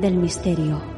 del misterio.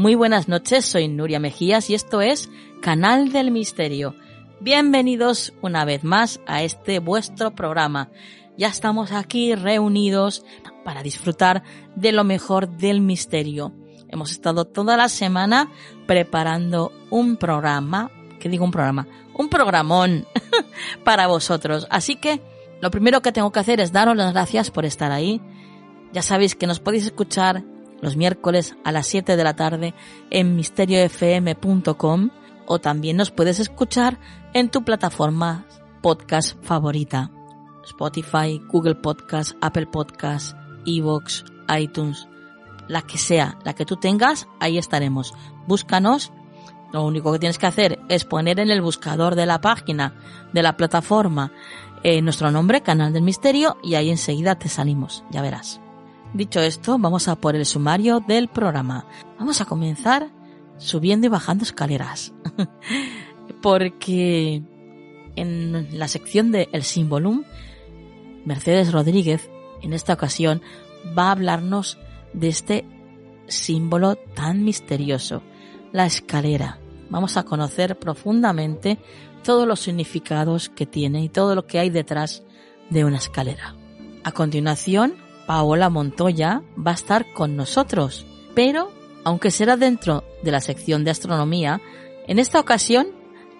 Muy buenas noches, soy Nuria Mejías y esto es Canal del Misterio. Bienvenidos una vez más a este vuestro programa. Ya estamos aquí reunidos para disfrutar de lo mejor del misterio. Hemos estado toda la semana preparando un programa, ¿qué digo un programa? Un programón para vosotros. Así que lo primero que tengo que hacer es daros las gracias por estar ahí. Ya sabéis que nos podéis escuchar los miércoles a las 7 de la tarde en misteriofm.com o también nos puedes escuchar en tu plataforma podcast favorita. Spotify, Google Podcast, Apple Podcast, Evox, iTunes, la que sea, la que tú tengas, ahí estaremos. Búscanos. Lo único que tienes que hacer es poner en el buscador de la página, de la plataforma, eh, nuestro nombre, Canal del Misterio, y ahí enseguida te salimos, ya verás. Dicho esto, vamos a por el sumario del programa. Vamos a comenzar subiendo y bajando escaleras. Porque en la sección de El Simbolum, Mercedes Rodríguez, en esta ocasión, va a hablarnos de este símbolo tan misterioso, la escalera. Vamos a conocer profundamente todos los significados que tiene y todo lo que hay detrás de una escalera. A continuación, Paola Montoya va a estar con nosotros, pero aunque será dentro de la sección de astronomía, en esta ocasión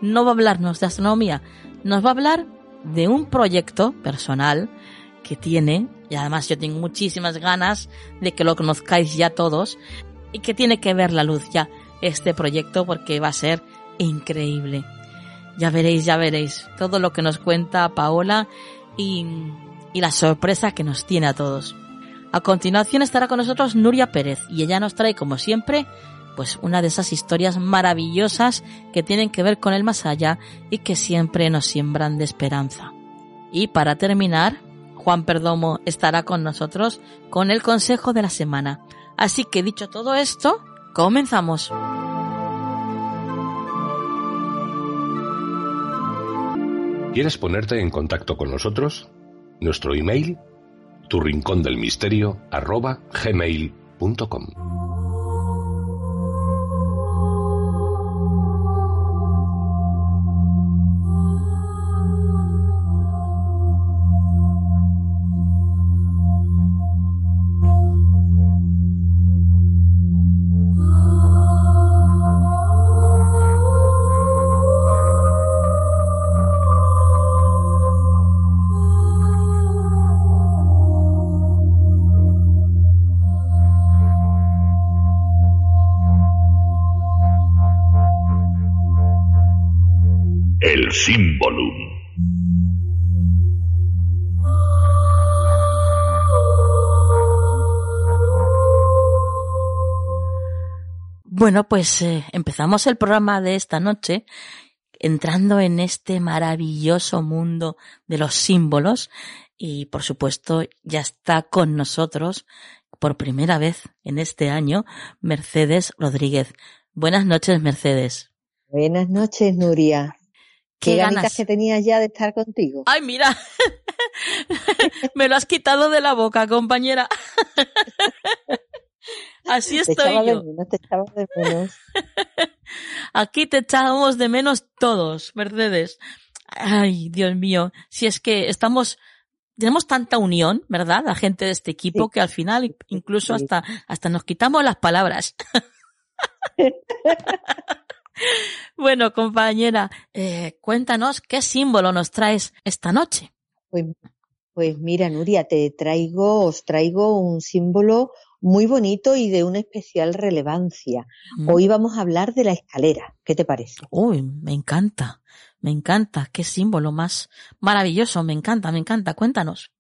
no va a hablarnos de astronomía, nos va a hablar de un proyecto personal que tiene, y además yo tengo muchísimas ganas de que lo conozcáis ya todos, y que tiene que ver la luz ya este proyecto porque va a ser increíble. Ya veréis, ya veréis todo lo que nos cuenta Paola y y la sorpresa que nos tiene a todos. A continuación estará con nosotros Nuria Pérez y ella nos trae como siempre pues una de esas historias maravillosas que tienen que ver con el más allá y que siempre nos siembran de esperanza. Y para terminar, Juan Perdomo estará con nosotros con el consejo de la semana. Así que dicho todo esto, comenzamos. ¿Quieres ponerte en contacto con nosotros? Nuestro email, tu Bueno, pues eh, empezamos el programa de esta noche entrando en este maravilloso mundo de los símbolos y por supuesto ya está con nosotros por primera vez en este año Mercedes Rodríguez. Buenas noches, Mercedes. Buenas noches, Nuria. Qué, ganitas que tenías ya de estar contigo. Ay, mira, me lo has quitado de la boca, compañera. Así estoy yo. Aquí te echábamos de menos todos, Mercedes. Ay, Dios mío, si es que estamos, tenemos tanta unión, ¿verdad? La gente de este equipo que al final incluso hasta, hasta nos quitamos las palabras. bueno, compañera, eh, cuéntanos qué símbolo nos traes esta noche. Pues, pues mira, Nuria, te traigo, os traigo un símbolo muy bonito y de una especial relevancia. Mm. Hoy vamos a hablar de la escalera. ¿Qué te parece? Uy, me encanta, me encanta. Qué símbolo más maravilloso. Me encanta, me encanta. Cuéntanos.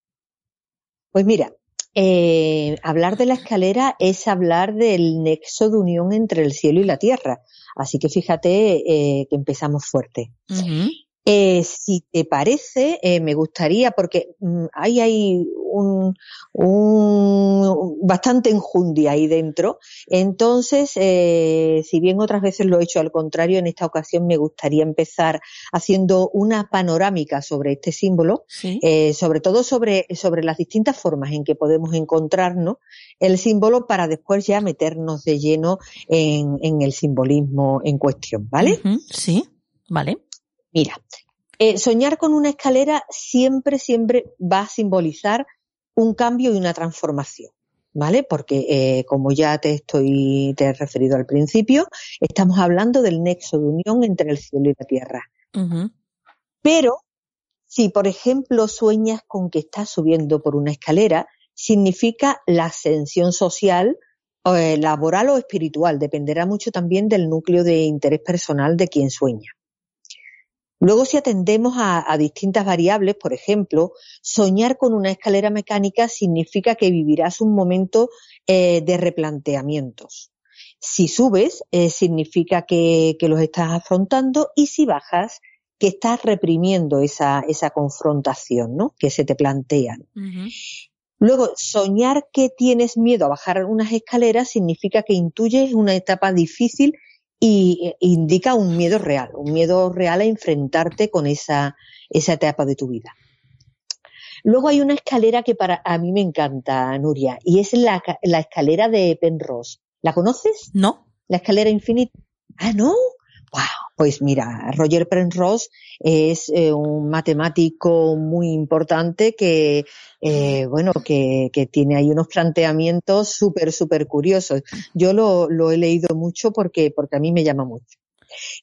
Pues mira, eh, hablar de la escalera es hablar del nexo de unión entre el cielo y la tierra. Así que fíjate eh, que empezamos fuerte. Eh, si te parece, eh, me gustaría, porque mm, ahí hay un, un, bastante enjundia ahí dentro. Entonces, eh, si bien otras veces lo he hecho al contrario, en esta ocasión me gustaría empezar haciendo una panorámica sobre este símbolo, eh, sobre todo sobre, sobre las distintas formas en que podemos encontrarnos el símbolo para después ya meternos de lleno en, en el simbolismo en cuestión, ¿vale? Sí, vale. Mira, eh, soñar con una escalera siempre, siempre va a simbolizar un cambio y una transformación. ¿Vale? Porque, eh, como ya te estoy, te he referido al principio, estamos hablando del nexo de unión entre el cielo y la tierra. Pero, si por ejemplo sueñas con que estás subiendo por una escalera, significa la ascensión social, eh, laboral o espiritual. Dependerá mucho también del núcleo de interés personal de quien sueña. Luego, si atendemos a, distintas variables, por ejemplo, soñar con una escalera mecánica significa que vivirás un momento eh, de replanteamientos. Si subes, eh, significa que, los estás afrontando y si bajas, que estás reprimiendo esa, esa confrontación, ¿no? Que se te plantean. Luego, soñar que tienes miedo a bajar unas escaleras significa que intuyes una etapa difícil y eh, indica un miedo real, un miedo real a enfrentarte con esa, esa etapa de tu vida. Luego hay una escalera que para a mí me encanta, Nuria, y es la, la escalera de Penrose. ¿La conoces? No. La escalera infinita. Ah, no. Wow, pues mira, Roger Penrose es eh, un matemático muy importante que, eh, bueno, que, que, tiene ahí unos planteamientos súper, súper curiosos. Yo lo, lo, he leído mucho porque, porque a mí me llama mucho.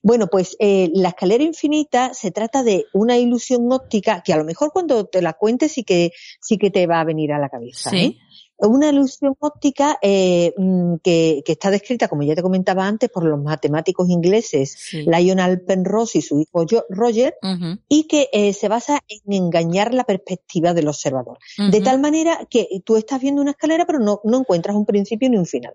Bueno, pues eh, la escalera infinita se trata de una ilusión óptica que a lo mejor cuando te la cuentes sí que sí que te va a venir a la cabeza. ¿Sí? Una ilusión óptica eh, mm, que, que, está descrita, como ya te comentaba antes, por los matemáticos ingleses Lionel Penrose y su hijo Roger, y que eh, se basa en engañar la perspectiva del observador. De tal manera que tú estás viendo una escalera, pero no, no encuentras un principio ni un final.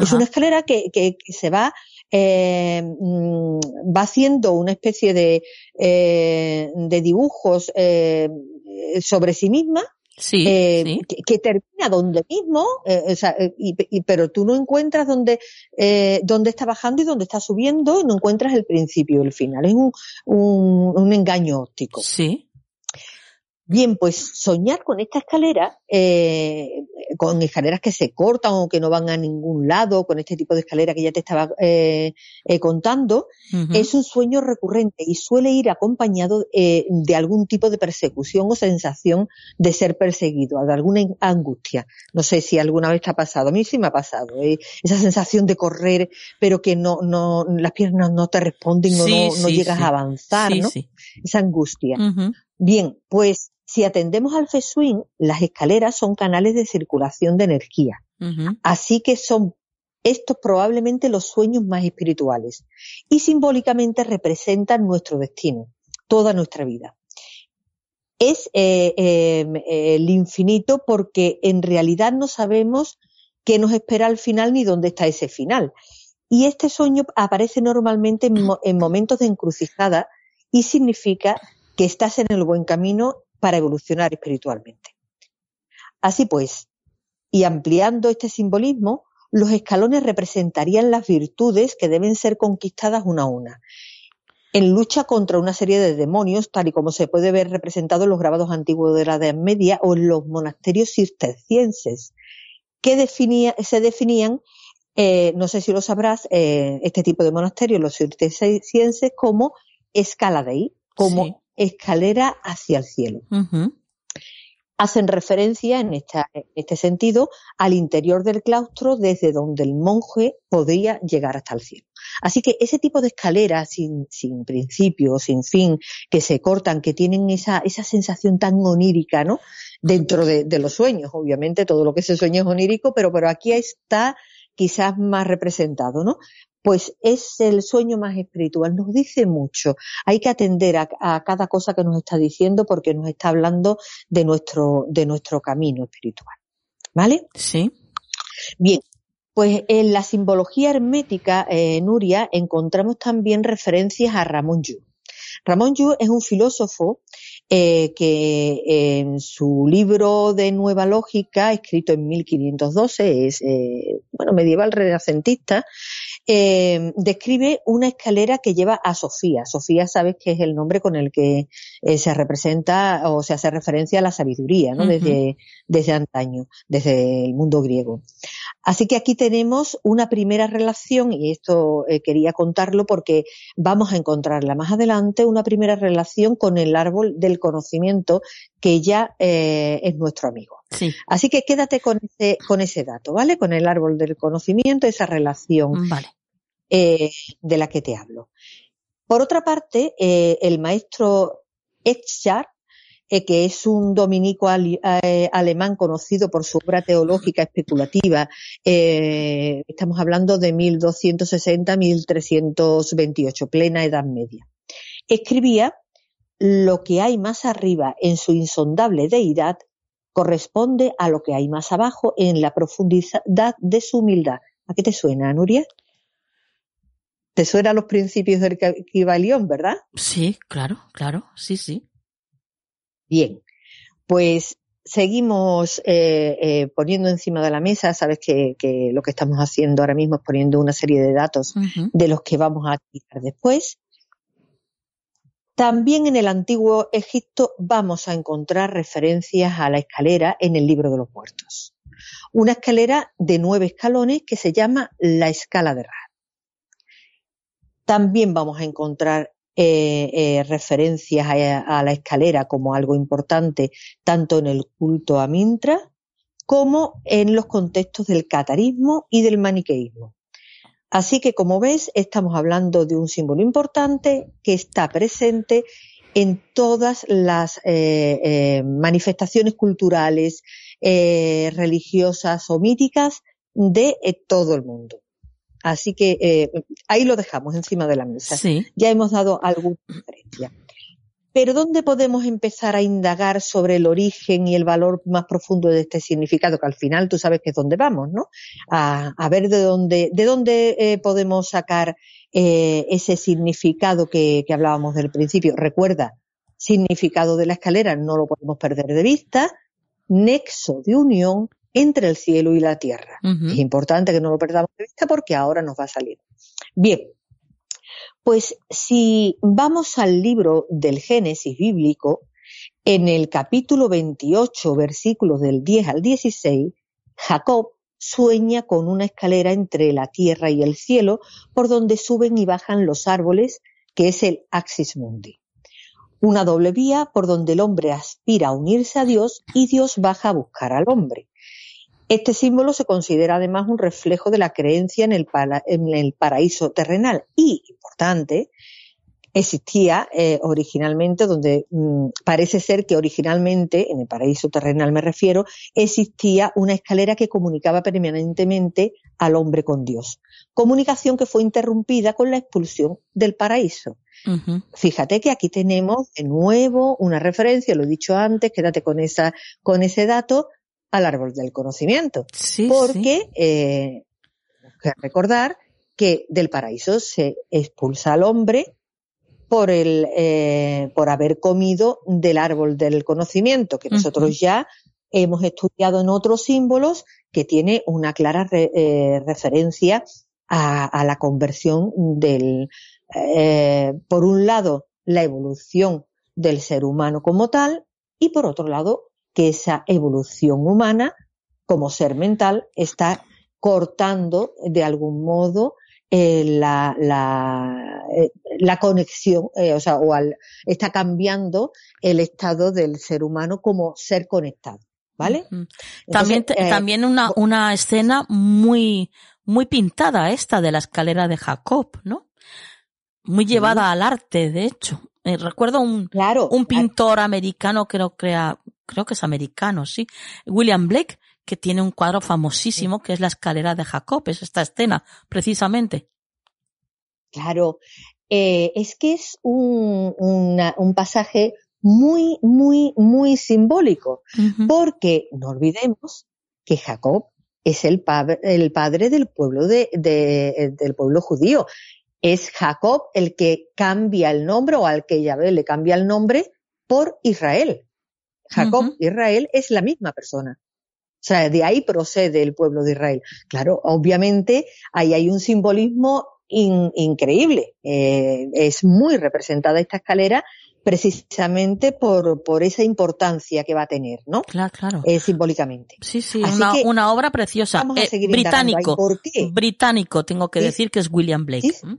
Es una escalera que, que, se va, eh, mm, va haciendo una especie de, eh, de dibujos eh, sobre sí misma Sí, eh, Que, termina donde mismo, eh, o sea, eh, y, pero tú no encuentras dónde, eh, dónde está bajando y dónde está subiendo, no encuentras el principio y el final. Es un, un, un engaño óptico. Sí. Bien, pues soñar con esta escalera, eh, con escaleras que se cortan o que no van a ningún lado, con este tipo de escalera que ya te estaba eh, eh, contando, es un sueño recurrente y suele ir acompañado eh, de algún tipo de persecución o sensación de ser perseguido, de alguna angustia. No sé si alguna vez te ha pasado, a mí sí me ha pasado, eh, esa sensación de correr, pero que no, no, las piernas no te responden o no, no llegas a avanzar, ¿no? Esa angustia. Bien, pues si atendemos al Swing, las escaleras son canales de circulación de energía. Así que son estos probablemente los sueños más espirituales y simbólicamente representan nuestro destino, toda nuestra vida. Es eh, em, el infinito porque en realidad no sabemos qué nos espera al final ni dónde está ese final. Y este sueño aparece normalmente en momentos de encrucijada y significa que estás en el buen camino para evolucionar espiritualmente. Así pues, y ampliando este simbolismo, los escalones representarían las virtudes que deben ser conquistadas una a una, en lucha contra una serie de demonios, tal y como se puede ver representado en los grabados antiguos de la Edad Media o en los monasterios cistercienses, que se definían, eh, no sé si lo sabrás, eh, este tipo de monasterios, los cistercienses, como escaladei, como escalera hacia el cielo hacen referencia en, este sentido al interior del claustro desde donde el monje podría llegar hasta el cielo. Así que ese tipo de escaleras sin, sin principio, sin fin, que se cortan, que tienen esa, esa sensación tan onírica, ¿no? Dentro de, de los sueños, obviamente todo lo que se sueña es onírico, pero, pero aquí está quizás más representado, ¿no? pues es el sueño más espiritual. Nos dice mucho. Hay que atender a, cada cosa que nos está diciendo porque nos está hablando de nuestro, de nuestro camino espiritual. ¿Vale? Sí. Bien. Pues en la simbología hermética, eh, Nuria, encontramos también referencias a Ramón Yu. Ramón Yu es un filósofo eh, que en su libro de Nueva Lógica, escrito en 1512, es eh, bueno medieval renacentista, eh, describe una escalera que lleva a Sofía. Sofía, sabes que es el nombre con el que se representa o se hace referencia a la sabiduría, ¿no? desde, desde antaño, desde el mundo griego. Así que aquí tenemos una primera relación, y esto quería contarlo porque vamos a encontrarla más adelante, una primera relación con el árbol del conocimiento que ya eh, es nuestro amigo. Así que quédate con ese, con ese dato, ¿vale? Con el árbol del conocimiento, esa relación eh, de la que te hablo. Por otra parte, eh, el maestro Etchar, que es un dominico alemán conocido por su obra teológica especulativa, estamos hablando de 1260-1328, plena Edad Media. Escribía lo que hay más arriba en su insondable deidad corresponde a lo que hay más abajo en la profundidad de su humildad. ¿A qué te suena, Nuria? ¿Te suenan los principios del Kibalión, verdad? Sí, claro, claro, sí, sí. Bien, pues seguimos eh, eh, poniendo encima de la mesa, sabes que, lo que estamos haciendo ahora mismo es poniendo una serie de datos de los que vamos a aplicar después. También en el antiguo Egipto vamos a encontrar referencias a la escalera en el libro de los muertos. Una escalera de nueve escalones que se llama la escala de Ra. También vamos a encontrar eh, eh, referencias a, la escalera como algo importante tanto en el culto a Mintra como en los contextos del catarismo y del maniqueísmo. Así que, como ves, estamos hablando de un símbolo importante que está presente en todas las eh, eh, manifestaciones culturales, eh, religiosas o míticas de todo el mundo. Así que ahí lo dejamos encima de la mesa. Ya hemos dado alguna referencia. Pero ¿dónde podemos empezar a indagar sobre el origen y el valor más profundo de este significado? Que al final tú sabes que es donde vamos, ¿no? A, ver de dónde, de dónde eh, podemos sacar eh, ese significado que, hablábamos del principio. Recuerda, significado de la escalera no lo podemos perder de vista. Nexo de unión entre el cielo y la tierra. Es importante que no lo perdamos de vista porque ahora nos va a salir. Bien, pues si vamos al libro del Génesis bíblico, en el capítulo 28, versículos del 10 al 16, Jacob sueña con una escalera entre la tierra y el cielo por donde suben y bajan los árboles, que es el Axis Mundi. Una doble vía por donde el hombre aspira a unirse a Dios y Dios baja a buscar al hombre. Este símbolo se considera además un reflejo de la creencia en el, paraíso terrenal y, importante, existía eh, originalmente, donde mm, parece ser que originalmente, en el paraíso terrenal me refiero, existía una escalera que comunicaba permanentemente al hombre con Dios. Comunicación que fue interrumpida con la expulsión del paraíso. Fíjate que aquí tenemos de nuevo una referencia, lo he dicho antes, quédate con esa, con ese dato, al árbol del conocimiento. porque Eh, que recordar que del paraíso se expulsa al hombre por el eh, por haber comido del árbol del conocimiento que nosotros ya hemos estudiado en otros símbolos que tiene una clara eh, referencia a, la conversión del eh, por un lado la evolución del ser humano como tal y por otro lado que esa evolución humana como ser mental está cortando de algún modo eh, la, la, eh, la, conexión, eh, o sea, o al, está cambiando el estado del ser humano como ser conectado, ¿vale? también, también una, una escena muy, muy pintada esta de la escalera de Jacob, ¿no? Muy llevada al arte, de hecho. recuerdo un, claro, un pintor americano, creo, crea, creo que es americano, sí, William Blake, que tiene un cuadro famosísimo que es la escalera de Jacob, es esta escena, precisamente. Claro, eh, es que es un, un pasaje muy, muy, muy simbólico, porque no olvidemos que Jacob es el, el padre del pueblo de, del pueblo judío. Es Jacob el que cambia el nombre o al que Yahvé le cambia el nombre por Israel. Jacob, Israel es la misma persona. O sea, de ahí procede el pueblo de Israel. Claro, obviamente ahí hay un simbolismo increíble. Eh, es muy representada esta escalera precisamente por, por esa importancia que va a tener, ¿no? Claro, claro. Eh, simbólicamente. Sí, sí, una, una, obra preciosa. Eh, británico. ¿Por qué? Británico, tengo que decir que es William Blake. ¿Sí?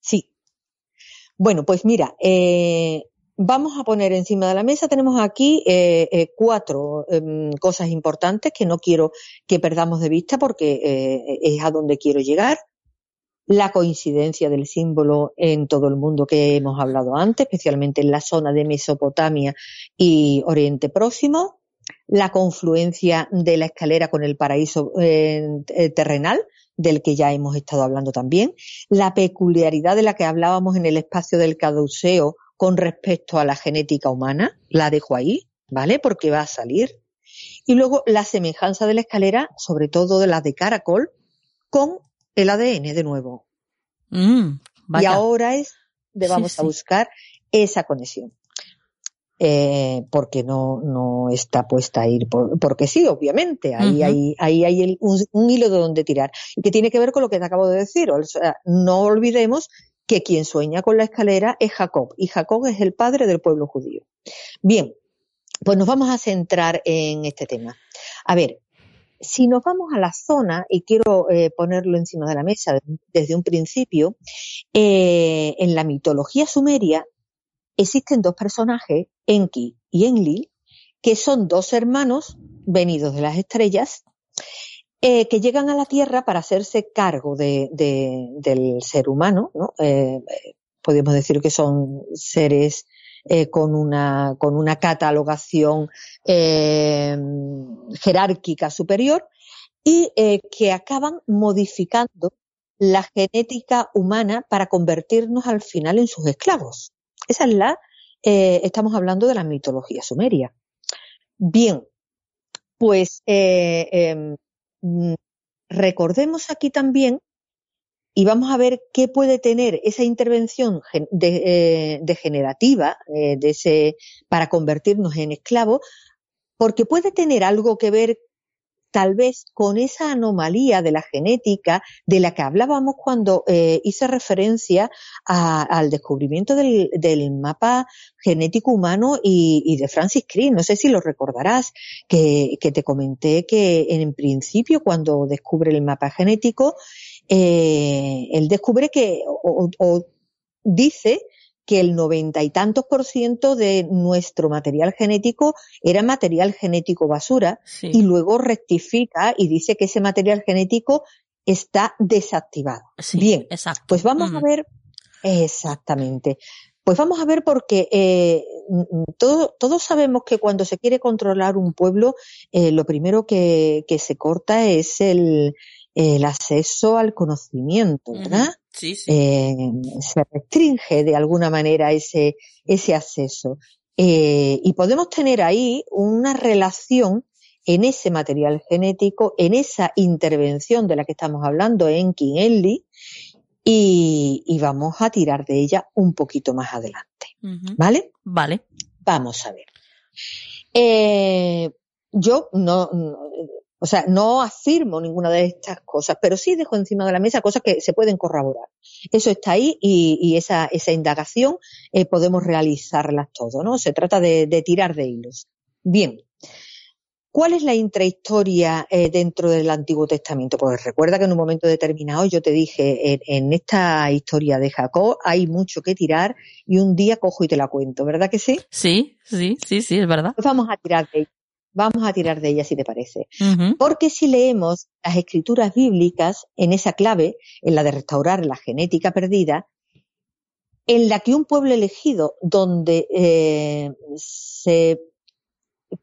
sí. Bueno, pues mira, eh, Vamos a poner encima de la mesa, tenemos aquí eh, eh, cuatro em, cosas importantes que no quiero que perdamos de vista porque eh, es a donde quiero llegar. La coincidencia del símbolo en todo el mundo que hemos hablado antes, especialmente en la zona de Mesopotamia y Oriente Próximo. La confluencia de la escalera con el paraíso terrenal, del que ya hemos estado hablando también. La peculiaridad de la que hablábamos en el espacio del caduceo con respecto a la genética humana, la dejo ahí, ¿vale? Porque va a salir. Y luego la semejanza de la escalera, sobre todo de la de caracol, con el ADN de nuevo. Mm, y ahora es de vamos a buscar esa conexión. Eh, porque no, no está puesta ahí, porque sí, obviamente, ahí, hay, ahí hay un, un, hilo de donde tirar. Y que tiene que ver con lo que te acabo de decir. O sea, no olvidemos que quien sueña con la escalera es Jacob, y Jacob es el padre del pueblo judío. Bien, pues nos vamos a centrar en este tema. A ver, si nos vamos a la zona, y quiero eh, ponerlo encima de la mesa desde un principio, eh, en la mitología sumeria existen dos personajes, Enki y Enlil, que son dos hermanos venidos de las estrellas eh, que llegan a la Tierra para hacerse cargo de, del ser humano, ¿no? Eh, podemos decir que son seres eh, con, una, con una catalogación eh, jerárquica superior y que acaban modificando la genética humana para convertirnos al final en sus esclavos. Esa es la, estamos hablando de la mitología sumeria. Bien, pues em, recordemos aquí también y vamos a ver qué puede tener esa intervención eh, degenerativa eh, de ese, para convertirnos en esclavos, porque puede tener algo que ver tal vez con esa anomalía de la genética de la que hablábamos cuando eh, hice referencia al descubrimiento del, mapa genético humano y, de Francis Crick. No sé si lo recordarás, que, te comenté que en principio cuando descubre el mapa genético, eh, él descubre que, o dice que el noventa y tantos por ciento de nuestro material genético era material genético basura y luego rectifica y dice que ese material genético está desactivado. Bien, exacto. pues vamos a ver Exactamente. Pues vamos a ver porque eh, todos sabemos que cuando se quiere controlar un pueblo, eh, lo primero que, se corta es el, acceso al conocimiento, ¿verdad? Sí, sí. Eh, se restringe de alguna manera ese, ese acceso. y podemos tener ahí una relación en ese material genético, en esa intervención de la que estamos hablando en Kinelli, y, vamos a tirar de ella un poquito más adelante. ¿Vale? Vale. Vamos a ver. Eh, yo no, o sea, no afirmo ninguna de estas cosas, pero sí dejo encima de la mesa cosas que se pueden corroborar. Eso está ahí y, esa, esa indagación eh, podemos realizarlas todo, ¿no? Se trata de, de tirar de hilos. Bien. ¿Cuál es la intrahistoria eh, dentro del Antiguo Testamento? Pues recuerda que en un momento determinado yo te dije, en, esta historia de Jacob hay mucho que tirar y un día cojo y te la cuento, ¿verdad que sí? Sí, sí, sí, sí, es verdad. Pues vamos a tirar de. Vamos a tirar de ella si te parece. Porque si leemos las escrituras bíblicas en esa clave, en la de restaurar la genética perdida, en la que un pueblo elegido donde eh, se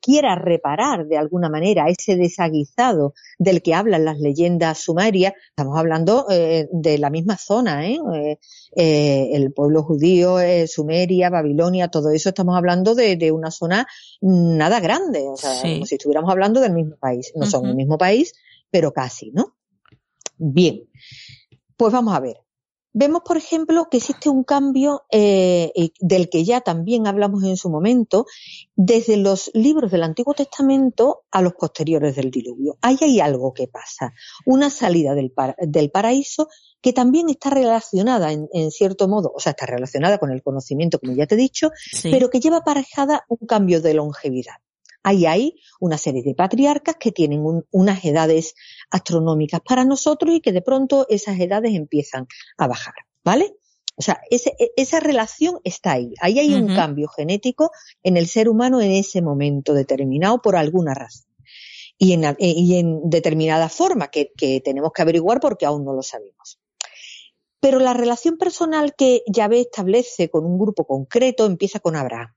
quiera reparar de alguna manera ese desaguisado del que hablan las leyendas sumerias, estamos hablando eh, de la misma zona, ¿eh? eh, eh el pueblo judío, Sumeria, Babilonia, todo eso estamos hablando de, una zona nada grande, o sea, como si estuviéramos hablando del mismo país. No son el mismo país, pero casi, ¿no? Bien, pues vamos a ver. Vemos, por ejemplo, que existe un cambio eh, del que ya también hablamos en su momento, desde los libros del Antiguo Testamento a los posteriores del diluvio. Ahí hay algo que pasa, una salida del, paraíso que también está relacionada en, cierto modo, o sea, está relacionada con el conocimiento, como ya te he dicho, pero que lleva aparejada un cambio de longevidad. Ahí hay una serie de patriarcas que tienen unas edades astronómicas para nosotros y que de pronto esas edades empiezan a bajar, ¿vale? O sea, e, esa relación está ahí. Ahí hay un cambio genético en el ser humano en ese momento determinado por alguna razón. Y en, y en determinada forma que, que tenemos que averiguar porque aún no lo sabemos. Pero la relación personal que Yahvé establece con un grupo concreto empieza con Abraham.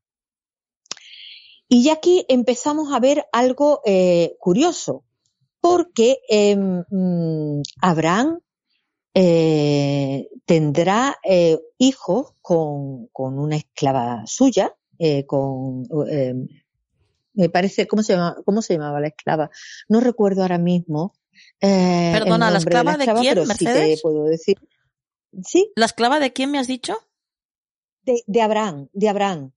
Y ya aquí empezamos a ver algo eh, curioso, porque mm, Abraham eh, tendrá eh, hijos con, una esclava suya, con em, me parece, ¿cómo se, llama, ¿cómo se llamaba la esclava? No recuerdo ahora mismo. Perdona, ¿la esclava de, quién, Mercedes? Sí puedo decir. ¿Sí? ¿La esclava de quién me has dicho? De, de Abraham, de Abraham.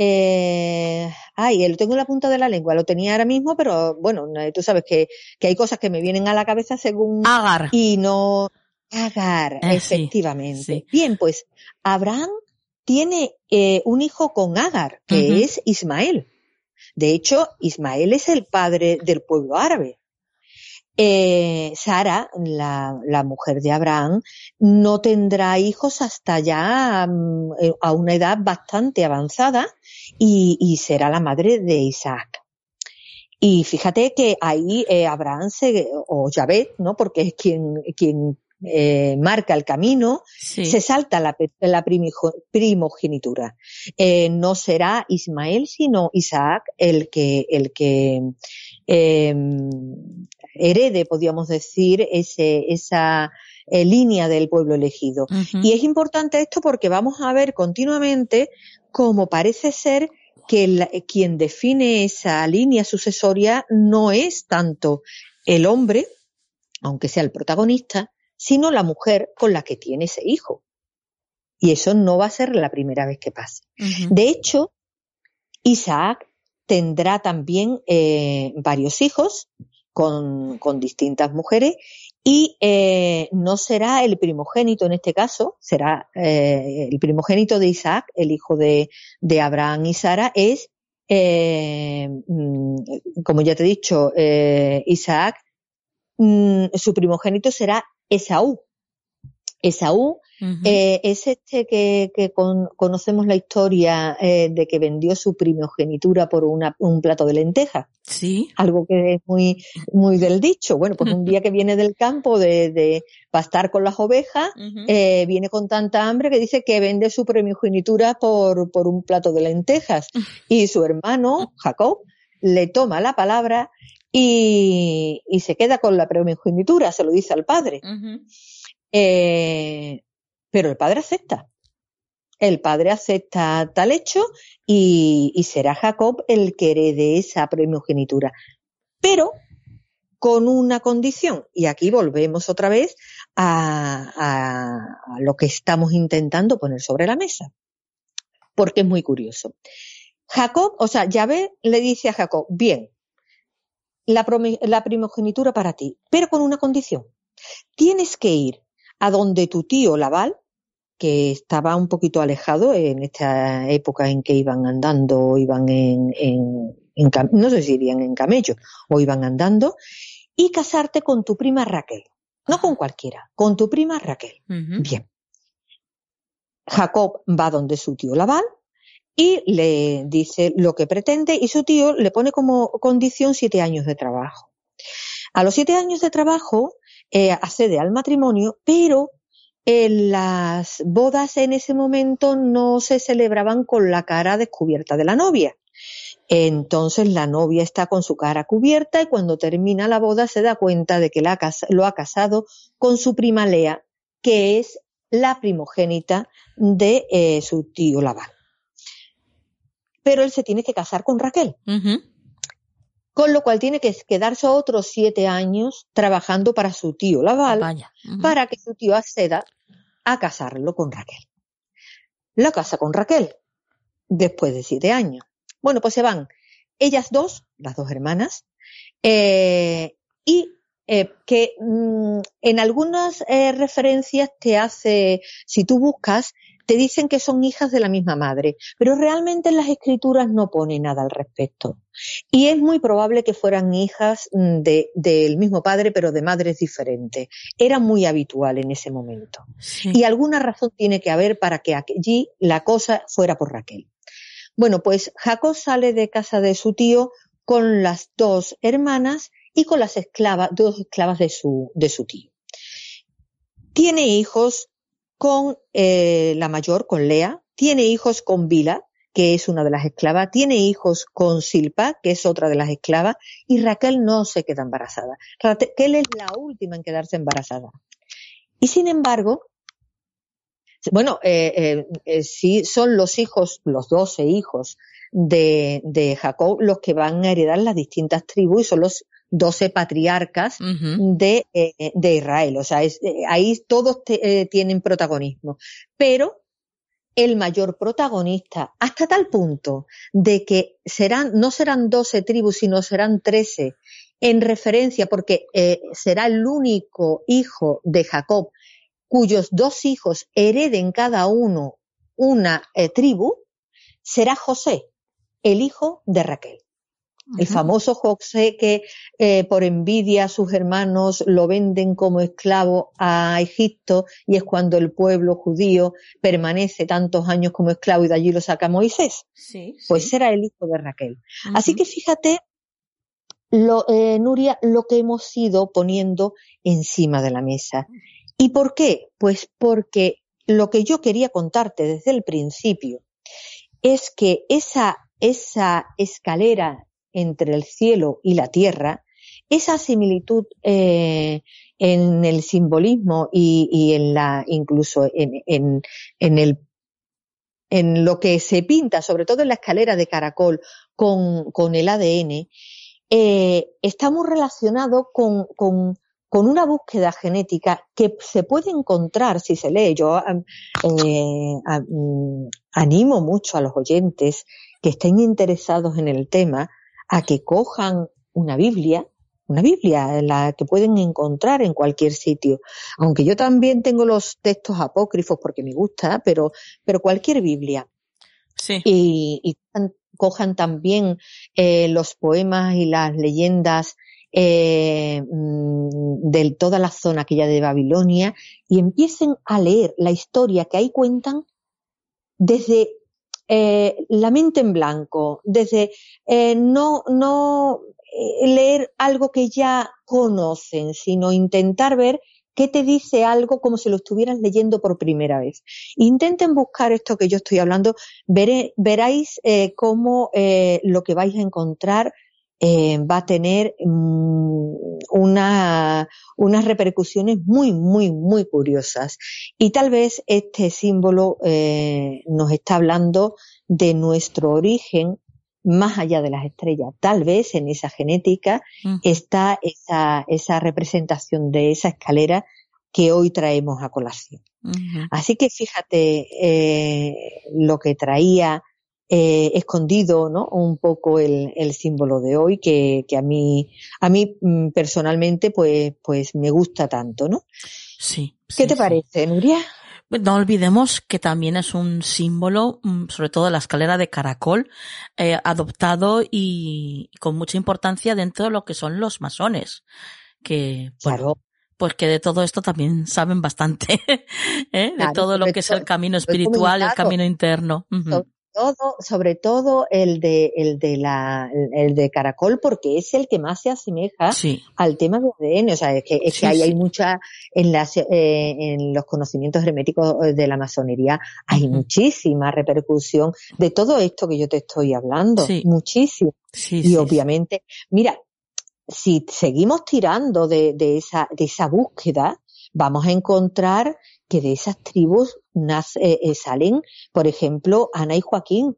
Eh, ay, lo tengo en la punta de la lengua, lo tenía ahora mismo, pero bueno, tú sabes que, hay cosas que me vienen a la cabeza según... Agar. Y no... Agar, eh, efectivamente. Bien, pues Abraham tiene eh, un hijo con Agar, que es Ismael. De hecho, Ismael es el padre del pueblo árabe. Eh, Sara, la, mujer de Abraham, no tendrá hijos hasta ya mm, eh, a una edad bastante avanzada y, será la madre de Isaac. Y fíjate que ahí eh, Abraham se, o Yahvé, ¿no? Porque es quien, quien marca el camino, se salta la, la primogenitura. no será Ismael, sino Isaac el que, el que herede, podríamos decir, ese, esa eh, línea del pueblo elegido. Y es importante esto porque vamos a ver continuamente cómo parece ser que quien define esa línea sucesoria no es tanto el hombre, aunque sea el protagonista, sino la mujer con la que tiene ese hijo. Y eso no va a ser la primera vez que pase. De hecho, Isaac tendrá también eh, varios hijos, con, distintas mujeres y eh, no será el primogénito en este caso, será eh, el primogénito de Isaac, el hijo de, Abraham y Sara, es, eh, mm, como ya te he dicho, Isaac, mm, su primogénito será Esaú. Esaú eh, es este que, conocemos la historia eh, de que vendió su primogenitura por un plato de lentejas. Sí. Algo que es muy, muy del dicho. Bueno, pues un día que viene del campo de, de pastar con las ovejas, eh, viene con tanta hambre que dice que vende su primogenitura por, por un plato de lentejas. Y su hermano, Jacob, le toma la palabra y, y se queda con la primogenitura, se lo dice al padre. Eh, pero el padre acepta. El padre acepta tal hecho y, será Jacob el que herede esa primogenitura. Pero con una condición. Y aquí volvemos otra vez a, lo que estamos intentando poner sobre la mesa. Porque es muy curioso. Jacob, o sea, Yahvé le dice a Jacob, bien, la primogenitura para ti, pero con una condición. Tienes que ir a donde tu tío Laval, que estaba un poquito alejado en esta época en que iban andando, iban en, en, no sé si irían en camello o iban andando, y casarte con tu prima Raquel. No con cualquiera, con tu prima Raquel. Bien. Jacob va donde su tío Laval y le dice lo que pretende y su tío le pone como condición siete años de trabajo. A los siete años de trabajo eh, accede al matrimonio, pero en las bodas en ese momento no se celebraban con la cara descubierta de la novia. Entonces la novia está con su cara cubierta y cuando termina la boda se da cuenta de que la, lo ha casado con su prima Lea, que es la primogénita de eh, su tío Labán. Pero él se tiene que casar con Raquel con lo cual tiene que quedarse otros siete años trabajando para su tío Laval, para que su tío acceda a casarlo con Raquel. La casa con Raquel, después de siete años. Bueno, pues se van ellas dos, las dos hermanas, eh, y eh, que mm, en algunas eh, referencias te hace, si tú buscas, te dicen que son hijas de la misma madre, pero realmente en las escrituras no pone nada al respecto. Y es muy probable que fueran hijas mm, del mismo padre, pero de madres diferentes. Era muy habitual en ese momento. Y alguna razón tiene que haber para que allí la cosa fuera por Raquel. Bueno, pues Jacob sale de casa de su tío con las dos hermanas y con las esclavas, dos esclavas de su, de su tío. Tiene hijos con eh, la mayor, con Lea, tiene hijos con Vila, que es una de las esclavas, tiene hijos con Silpa, que es otra de las esclavas, y Raquel no se queda embarazada. Raquel es la última en quedarse embarazada. Y sin embargo, bueno, eh, eh, sí son los hijos, los doce hijos de Jacob los que van a heredar las distintas tribus y son los doce patriarcas de, eh, de, Israel. O sea, es, eh, ahí todos eh, tienen protagonismo. Pero el mayor protagonista, hasta tal punto de que serán, no serán doce tribus, sino serán trece, en referencia, porque será el único hijo de Jacob cuyos dos hijos hereden cada uno una tribu, será José, el hijo de Raquel. El famoso José que eh, por envidia sus hermanos lo venden como esclavo a Egipto y es cuando el pueblo judío permanece tantos años como esclavo y de allí lo saca Moisés. Sí, Pues era el hijo de Raquel. Así que fíjate, lo, eh, Nuria, lo que hemos ido poniendo encima de la mesa. ¿Y por qué? Pues porque lo que yo quería contarte desde el principio es que esa, esa escalera entre el cielo y la tierra, esa similitud eh, en el simbolismo y, en la incluso en, lo que se pinta, sobre todo en la escalera de caracol, con, el ADN, eh, está muy relacionado con, una búsqueda genética que se puede encontrar si se lee. Yo eh, animo mucho a los oyentes que estén interesados en el tema a que cojan una Biblia, una Biblia, la que pueden encontrar en cualquier sitio. Aunque yo también tengo los textos apócrifos porque me gusta, pero, pero cualquier Biblia. Sí. Y, y cojan también eh, los poemas y las leyendas eh, mm, de toda la zona aquella de Babilonia y empiecen a leer la historia que ahí cuentan desde eh, la mente en blanco, desde eh, no, no eh, leer algo que ya conocen, sino intentar ver qué te dice algo como si lo estuvieras leyendo por primera vez. Intenten buscar esto que yo estoy hablando, veréis eh, cómo lo que vais a encontrar eh, va a tener mm, una, unas repercusiones muy, muy, muy curiosas. Y tal vez este símbolo eh, nos está hablando de nuestro origen más allá de las estrellas. Tal vez en esa genética Mm. está esa, esa representación de esa escalera que hoy traemos a colación. Así que fíjate eh, lo que traía eh, escondido, ¿no? Un poco el, el símbolo de hoy que, que a mí, a mí mm, personalmente, pues, pues me gusta tanto, ¿no? Sí. ¿Qué sí, te sí. parece, Nuria? No olvidemos que también es un símbolo, mm, sobre todo la escalera de caracol, eh, adoptado y con mucha importancia dentro de lo que son los masones. Que, bueno, Claro. pues que de todo esto también saben bastante, ¿eh? de Claro, todo lo que es el camino espiritual, el camino interno. Todo, sobre todo el de, el de la, el de caracol, porque es el que más se asemeja Sí, al tema de ADN, o sea, es que, es Sí, que ahí hay mucha, en las, eh, en los conocimientos herméticos eh, de la masonería. Hay muchísima repercusión de todo esto que yo te estoy hablando, muchísimo. Y obviamente, mira, si seguimos tirando de, de esa, de esa búsqueda, vamos a encontrar que de esas tribus nace- eh, eh, salen, por ejemplo, Ana y Joaquín,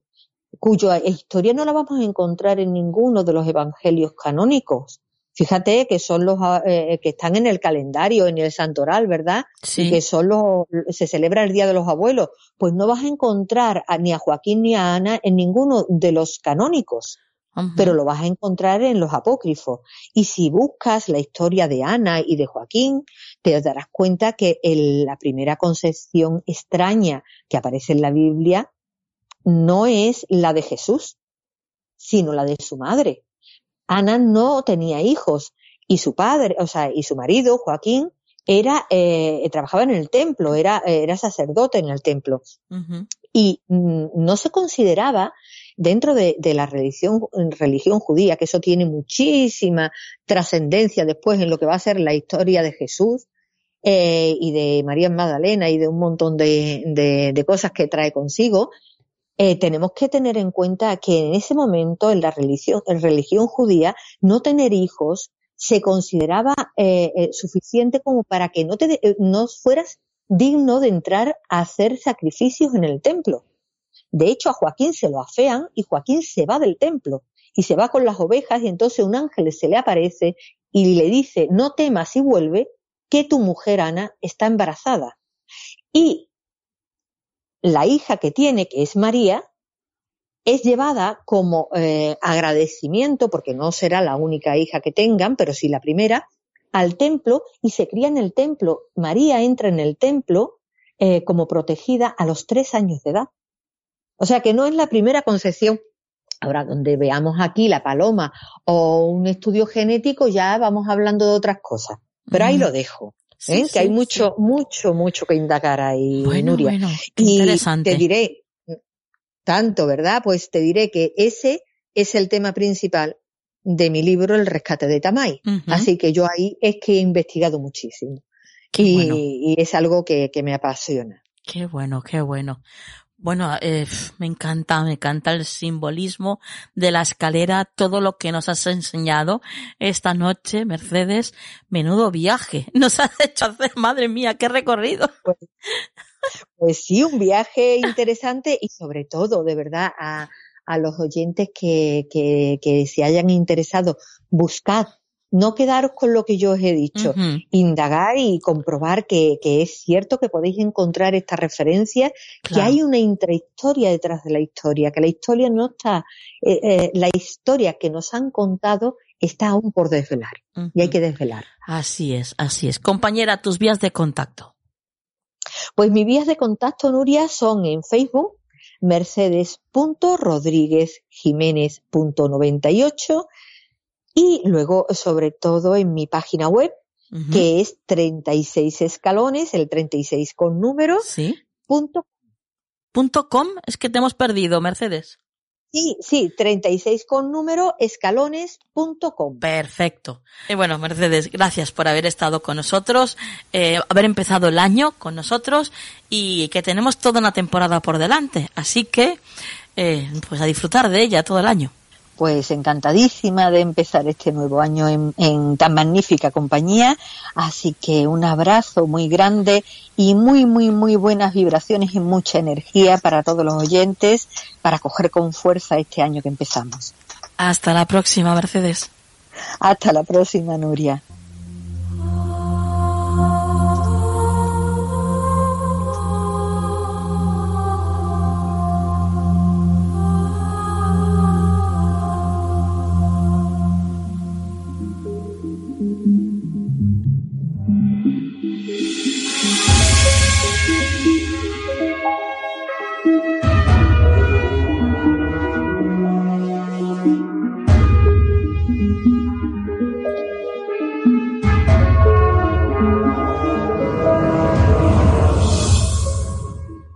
cuya historia no la vamos a encontrar en ninguno de los evangelios canónicos. Fíjate que son los ah, eh, que están en el calendario, en el santoral, ¿verdad? Sí. Y que son los, se celebra el Día de los Abuelos. Pues no vas a encontrar a- ni a Joaquín ni a Ana en ninguno de los canónicos Pero lo vas a encontrar en los apócrifos. Y si buscas la historia de Ana y de Joaquín, te darás cuenta que el- la primera concepción extraña que aparece en la Biblia no es la de Jesús, sino la de su madre. Ana no tenía hijos y su padre, o sea, y su marido, Joaquín, era, eh, trabajaba en el templo, era, era sacerdote en el templo. Y mm, no se consideraba dentro de, de la religión, religión judía, que eso tiene muchísima trascendencia después en lo que va a ser la historia de Jesús eh, y de María Magdalena y de un montón de, de- de cosas que trae consigo, eh, tenemos que tener en cuenta que en ese momento en la religión, en religión judía no tener hijos se consideraba eh, eh, suficiente como para que no, te, eh, no fueras digno de entrar a hacer sacrificios en el templo. De hecho, a Joaquín se lo afean y Joaquín se va del templo y se va con las ovejas y entonces un ángel se le aparece y le dice, no temas y vuelve, que tu mujer Ana está embarazada. Y la hija que tiene, que es María, es llevada como eh, agradecimiento, porque no será la única hija que tengan, pero sí la primera, al templo y se cría en el templo. María entra en el templo eh, como protegida a los tres años de edad. O sea que no es la primera concepción. Ahora, donde veamos aquí la paloma o un estudio genético, ya vamos hablando de otras cosas. Pero ahí Ujú. lo dejo. ¿eh? sí, que hay sí. mucho, mucho, mucho que indagar ahí, Bueno, Nuria. bueno, Y interesante. te diré, tanto, ¿verdad? Pues te diré que ese es el tema principal de mi libro El rescate de Tamay. Así que yo ahí es que he investigado muchísimo. Y, bueno. y es algo que, que me apasiona. Qué bueno, qué bueno. Bueno, eh, me encanta, me encanta el simbolismo de la escalera, todo lo que nos has enseñado esta noche, Mercedes. Menudo viaje nos has hecho hacer, madre mía, qué recorrido. Pues sí, un viaje interesante y sobre todo, de verdad, a, a los oyentes que, que, que se hayan interesado, buscad, no quedaros con lo que yo os he dicho, indagar y comprobar que, que es cierto que podéis encontrar estas referencias, que hay una intrahistoria detrás de la historia, que la historia no está, eh, eh, la historia que nos han contado está aún por desvelar y hay que desvelar. Así es, así es. Compañera, tus vías de contacto. Pues mis vías de contacto, Nuria, son en Facebook, mercedes.rodríguezjiménez.98 y luego, sobre todo, en mi página web, que es 36 escalones, el 36 con número, sí. punto. punto com, es que te hemos perdido, Mercedes. Sí, sí, 36 con número escalones.com. Perfecto. Y bueno, Mercedes, gracias por haber estado con nosotros, eh, haber empezado el año con nosotros y que tenemos toda una temporada por delante. Así que, eh, pues a disfrutar de ella todo el año pues encantadísima de empezar este nuevo año en, tan magnífica compañía. Así que un abrazo muy grande y muy, muy, muy buenas vibraciones y mucha energía para todos los oyentes para coger con fuerza este año que empezamos. Hasta la próxima, Mercedes. Hasta la próxima, Nuria.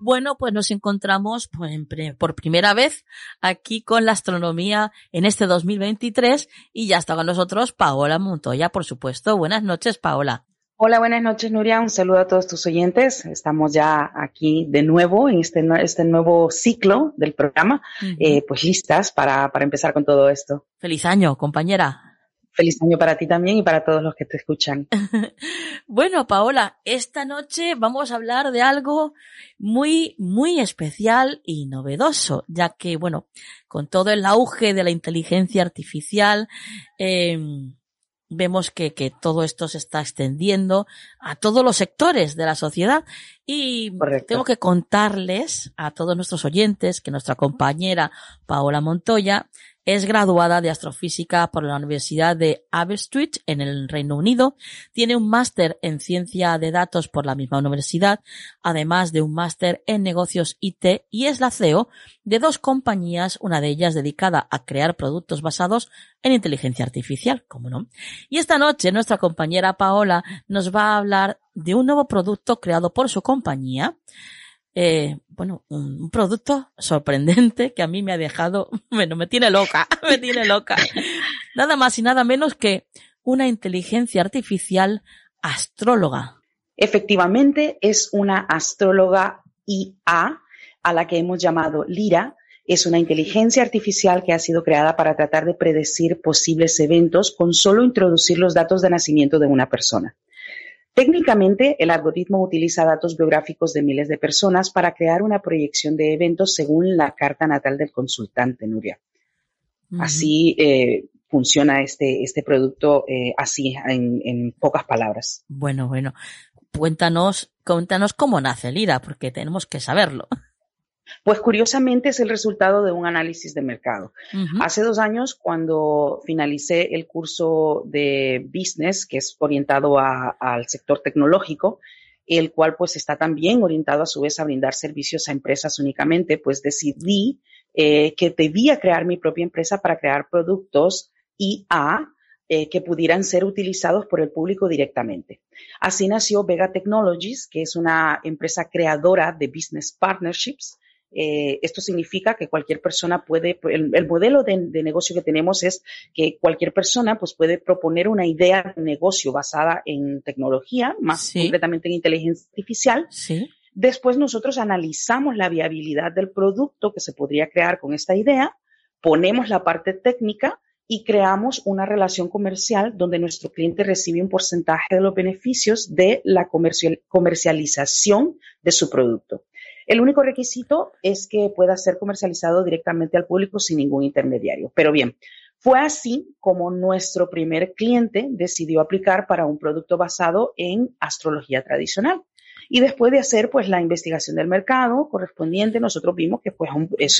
Bueno, pues nos encontramos pues, por primera vez aquí con la astronomía en este 2023 y ya está con nosotros Paola Montoya, por supuesto. Buenas noches, Paola. Hola, buenas noches, Nuria. Un saludo a todos tus oyentes. Estamos ya aquí de nuevo en este, este nuevo ciclo del programa, eh, pues listas para, para empezar con todo esto. Feliz año, compañera. Feliz año para ti también y para todos los que te escuchan. bueno, Paola, esta noche vamos a hablar de algo muy, muy especial y novedoso, ya que, bueno, con todo el auge de la inteligencia artificial, eh, vemos que, que, todo esto se está extendiendo a todos los sectores de la sociedad y tengo que contarles a todos nuestros oyentes que nuestra compañera Paola Montoya es graduada de astrofísica por la Universidad de Aberystwyth en el Reino Unido. Tiene un máster en ciencia de datos por la misma universidad, además de un máster en negocios IT y es la CEO de dos compañías, una de ellas dedicada a crear productos basados en inteligencia artificial, como no. Y esta noche nuestra compañera Paola nos va a hablar de un nuevo producto creado por su compañía eh, bueno, un, producto sorprendente que a mí me ha dejado, bueno, me tiene loca, me tiene loca. Nada más y nada menos que una inteligencia artificial astróloga. Efectivamente, es una astróloga IA a la que hemos llamado Lira. Es una inteligencia artificial que ha sido creada para tratar de predecir posibles eventos con solo introducir los datos de nacimiento de una persona. Técnicamente, el algoritmo utiliza datos biográficos de miles de personas para crear una proyección de eventos según la carta natal del consultante, Nuria. Así eh, funciona este, este producto eh, así, en, pocas palabras. Bueno, bueno. Cuéntanos, cuéntanos cómo nace Lira, porque tenemos que saberlo. Pues curiosamente es el resultado de un análisis de mercado. Hace dos años, cuando finalicé el curso de business, que es orientado al sector tecnológico, el cual pues está también orientado a su vez a brindar servicios a empresas únicamente, pues decidí eh, que debía crear mi propia empresa para crear productos IA eh, que pudieran ser utilizados por el público directamente. Así nació Vega Technologies, que es una empresa creadora de business partnerships, eh, esto significa que cualquier persona puede, el, modelo de, negocio que tenemos es que cualquier persona pues puede proponer una idea de negocio basada en tecnología, más concretamente en inteligencia artificial. Después nosotros analizamos la viabilidad del producto que se podría crear con esta idea, ponemos la parte técnica y creamos una relación comercial donde nuestro cliente recibe un porcentaje de los beneficios de la comercialización de su producto. El único requisito es que pueda ser comercializado directamente al público sin ningún intermediario. Pero bien, fue así como nuestro primer cliente decidió aplicar para un producto basado en astrología tradicional. Y después de hacer pues la investigación del mercado correspondiente, nosotros vimos que pues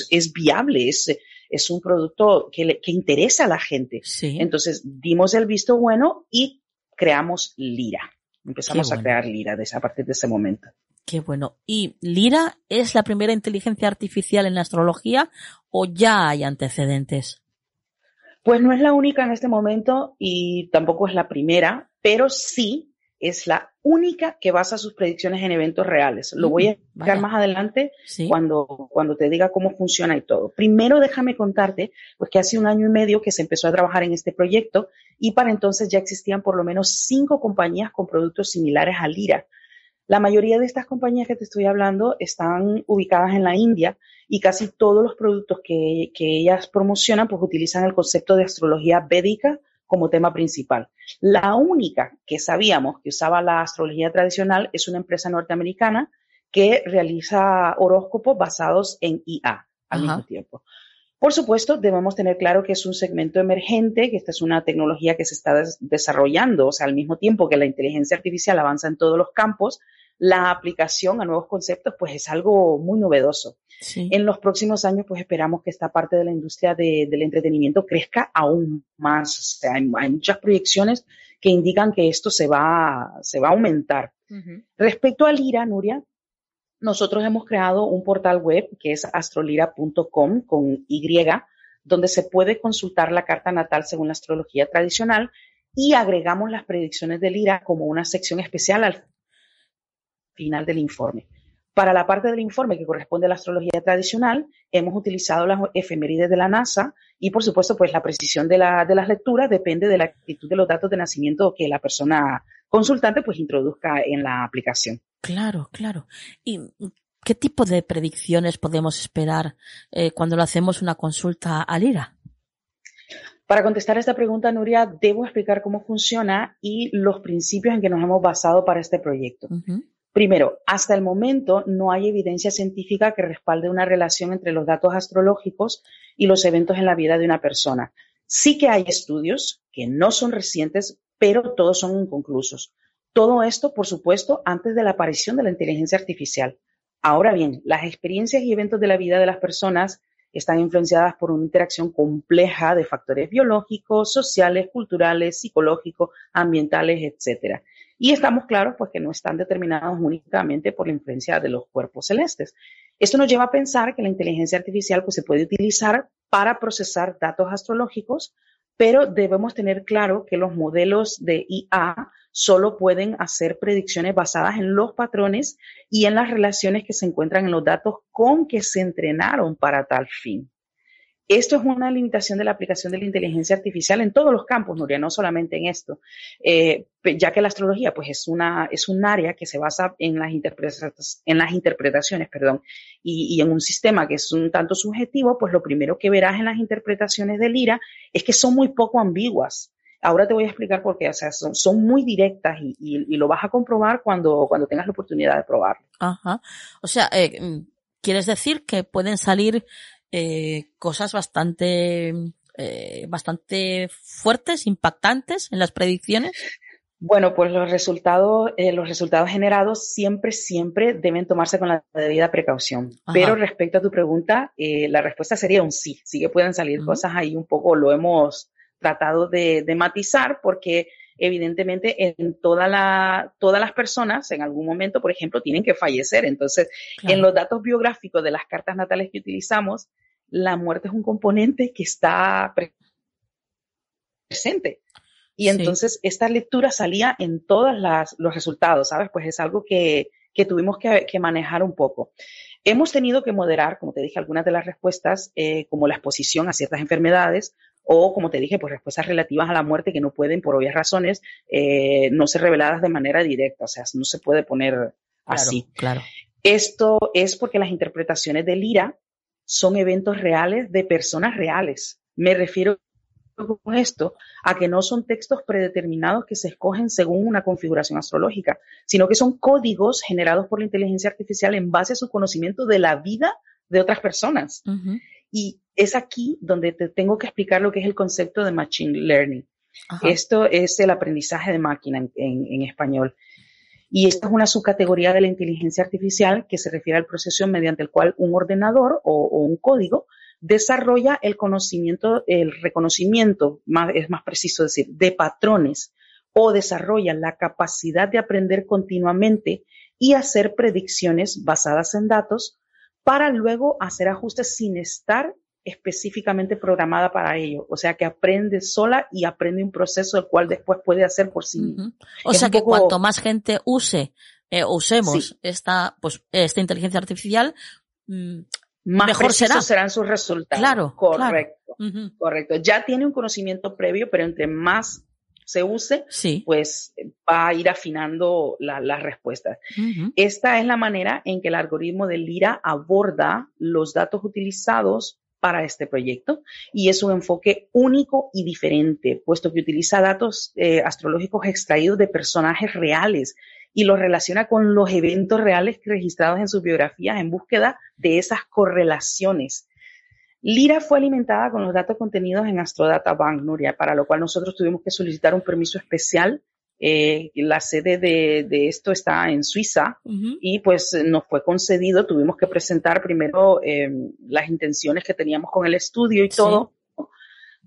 es, viable, es, es un producto que, que interesa a la gente. Entonces dimos el visto bueno y creamos Lira. Empezamos a crear Lira a partir de ese momento. Qué bueno. ¿Y Lira es la primera inteligencia artificial en la astrología o ya hay antecedentes? Pues no es la única en este momento y tampoco es la primera, pero sí es la única que basa sus predicciones en eventos reales. Lo voy a mm, explicar más adelante cuando, cuando te diga cómo funciona y todo. Primero déjame contarte, pues que hace un año y medio que se empezó a trabajar en este proyecto y para entonces ya existían por lo menos cinco compañías con productos similares a Lira. La mayoría de estas compañías que te estoy hablando están ubicadas en la India y casi todos los productos que, que ellas promocionan pues utilizan el concepto de astrología védica como tema principal. La única que sabíamos que usaba la astrología tradicional es una empresa norteamericana que realiza horóscopos basados en IA al mismo tiempo. Por supuesto, debemos tener claro que es un segmento emergente, que esta es una tecnología que se está desarrollando, o sea, al mismo tiempo que la inteligencia artificial avanza en todos los campos, la aplicación a nuevos conceptos, pues es algo muy novedoso. En los próximos años, pues esperamos que esta parte de la industria del entretenimiento crezca aún más. O sea, hay, muchas proyecciones que indican que esto se va, se va a aumentar. Respecto a Lira, Nuria, nosotros hemos creado un portal web que es astrolira.com con Y, donde se puede consultar la carta natal según la astrología tradicional y agregamos las predicciones de Lira como una sección especial al final del informe. Para la parte del informe que corresponde a la astrología tradicional, hemos utilizado las efemérides de la NASA y, por supuesto, pues la precisión de, la, de las lecturas depende de la actitud de los datos de nacimiento que la persona consultante pues introduzca en la aplicación. Claro, claro. ¿Y qué tipo de predicciones podemos esperar eh, cuando lo hacemos una consulta al IRA? Para contestar esta pregunta, Nuria, debo explicar cómo funciona y los principios en que nos hemos basado para este proyecto. Primero, hasta el momento no hay evidencia científica que respalde una relación entre los datos astrológicos y los eventos en la vida de una persona. Sí que hay estudios que no son recientes, pero todos son inconclusos. Todo esto, por supuesto, antes de la aparición de la inteligencia artificial. Ahora bien, las experiencias y eventos de la vida de las personas están influenciadas por una interacción compleja de factores biológicos, sociales, culturales, psicológicos, ambientales, etcétera. Y estamos claros pues que no están determinados únicamente por la influencia de los cuerpos celestes. Esto nos lleva a pensar que la inteligencia artificial pues se puede utilizar para procesar datos astrológicos, pero debemos tener claro que los modelos de IA solo pueden hacer predicciones basadas en los patrones y en las relaciones que se encuentran en los datos con que se entrenaron para tal fin. Esto es una limitación de la aplicación de la inteligencia artificial en todos los campos, Nuria, no solamente en esto, eh, ya que la astrología pues es una es un área que se basa en las en las interpretaciones, perdón, y, en un sistema que es un tanto subjetivo, pues lo primero que verás en las interpretaciones del IRA es que son muy poco ambiguas. Ahora te voy a explicar por qué, o sea, son, muy directas y, lo vas a comprobar cuando, cuando tengas la oportunidad de probarlo. Ajá. O sea, eh, ¿quieres decir que pueden salir eh, cosas bastante, eh, bastante fuertes, impactantes en las predicciones? Bueno, pues los resultados, eh, los resultados generados siempre, siempre deben tomarse con la debida precaución. Pero respecto a tu pregunta, la respuesta sería un sí. Sí que pueden salir cosas ahí un poco, lo hemos tratado de, matizar porque evidentemente en toda la, todas las personas en algún momento, por ejemplo, tienen que fallecer. Entonces, en los datos biográficos de las cartas natales que utilizamos, la muerte es un componente que está presente. Y entonces esta lectura salía en todos los resultados, ¿sabes? Pues es algo que, tuvimos que, manejar un poco. Hemos tenido que moderar, como te dije, algunas de las respuestas, eh, como la exposición a ciertas enfermedades o, como te dije, pues respuestas relativas a la muerte que no pueden, por obvias razones, eh, no ser reveladas de manera directa. O sea, no se puede poner así. Claro. Esto es porque las interpretaciones del IRA son eventos reales de personas reales. Me refiero con esto a que no son textos predeterminados que se escogen según una configuración astrológica, sino que son códigos generados por la inteligencia artificial en base a su conocimiento de la vida de otras personas. Y es aquí donde te tengo que explicar lo que es el concepto de Machine Learning. Esto es el aprendizaje de máquina en español. Y esta es una subcategoría de la inteligencia artificial que se refiere al proceso mediante el cual un ordenador o, un código desarrolla el conocimiento, el reconocimiento, es más preciso decir, de patrones o desarrolla la capacidad de aprender continuamente y hacer predicciones basadas en datos para luego hacer ajustes sin estar específicamente programada para ello. O sea, que aprende sola y aprende un proceso el cual después puede hacer por sí mismo. O sea, que cuanto más gente use, eh, usemos esta, pues, esta inteligencia artificial, mm, más mejor será. serán sus resultados. Claro. Correcto. Correcto. Ya tiene un conocimiento previo, pero entre más se use, pues va a ir afinando las respuestas. Esta es la manera en que el algoritmo de Lira aborda los datos utilizados para este proyecto y es un enfoque único y diferente, puesto que utiliza datos eh, astrológicos extraídos de personajes reales y los relaciona con los eventos reales registrados en sus biografías en búsqueda de esas correlaciones. Lira fue alimentada con los datos contenidos en Astrodata Bank, Nuria, para lo cual nosotros tuvimos que solicitar un permiso especial. Eh, la sede de, esto está en Suiza y pues nos fue concedido. Tuvimos que presentar primero eh, las intenciones que teníamos con el estudio y todo.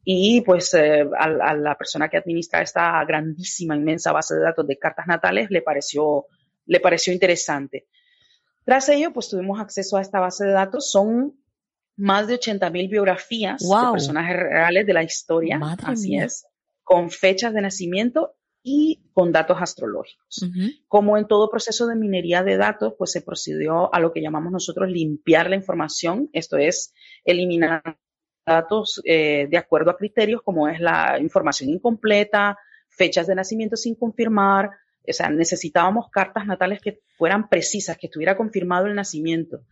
Y pues eh, a, la persona que administra esta grandísima, inmensa base de datos de cartas natales le pareció, le pareció interesante. Tras ello, pues tuvimos acceso a esta base de datos. Son más de 80.000 biografías de personajes reales de la historia, así es, con fechas de nacimiento y con datos astrológicos. Como en todo proceso de minería de datos, pues se procedió a lo que llamamos nosotros limpiar la información, esto es, eliminar datos eh, de acuerdo a criterios como es la información incompleta, fechas de nacimiento sin confirmar, o sea, necesitábamos cartas natales que fueran precisas, que estuviera confirmado el nacimiento.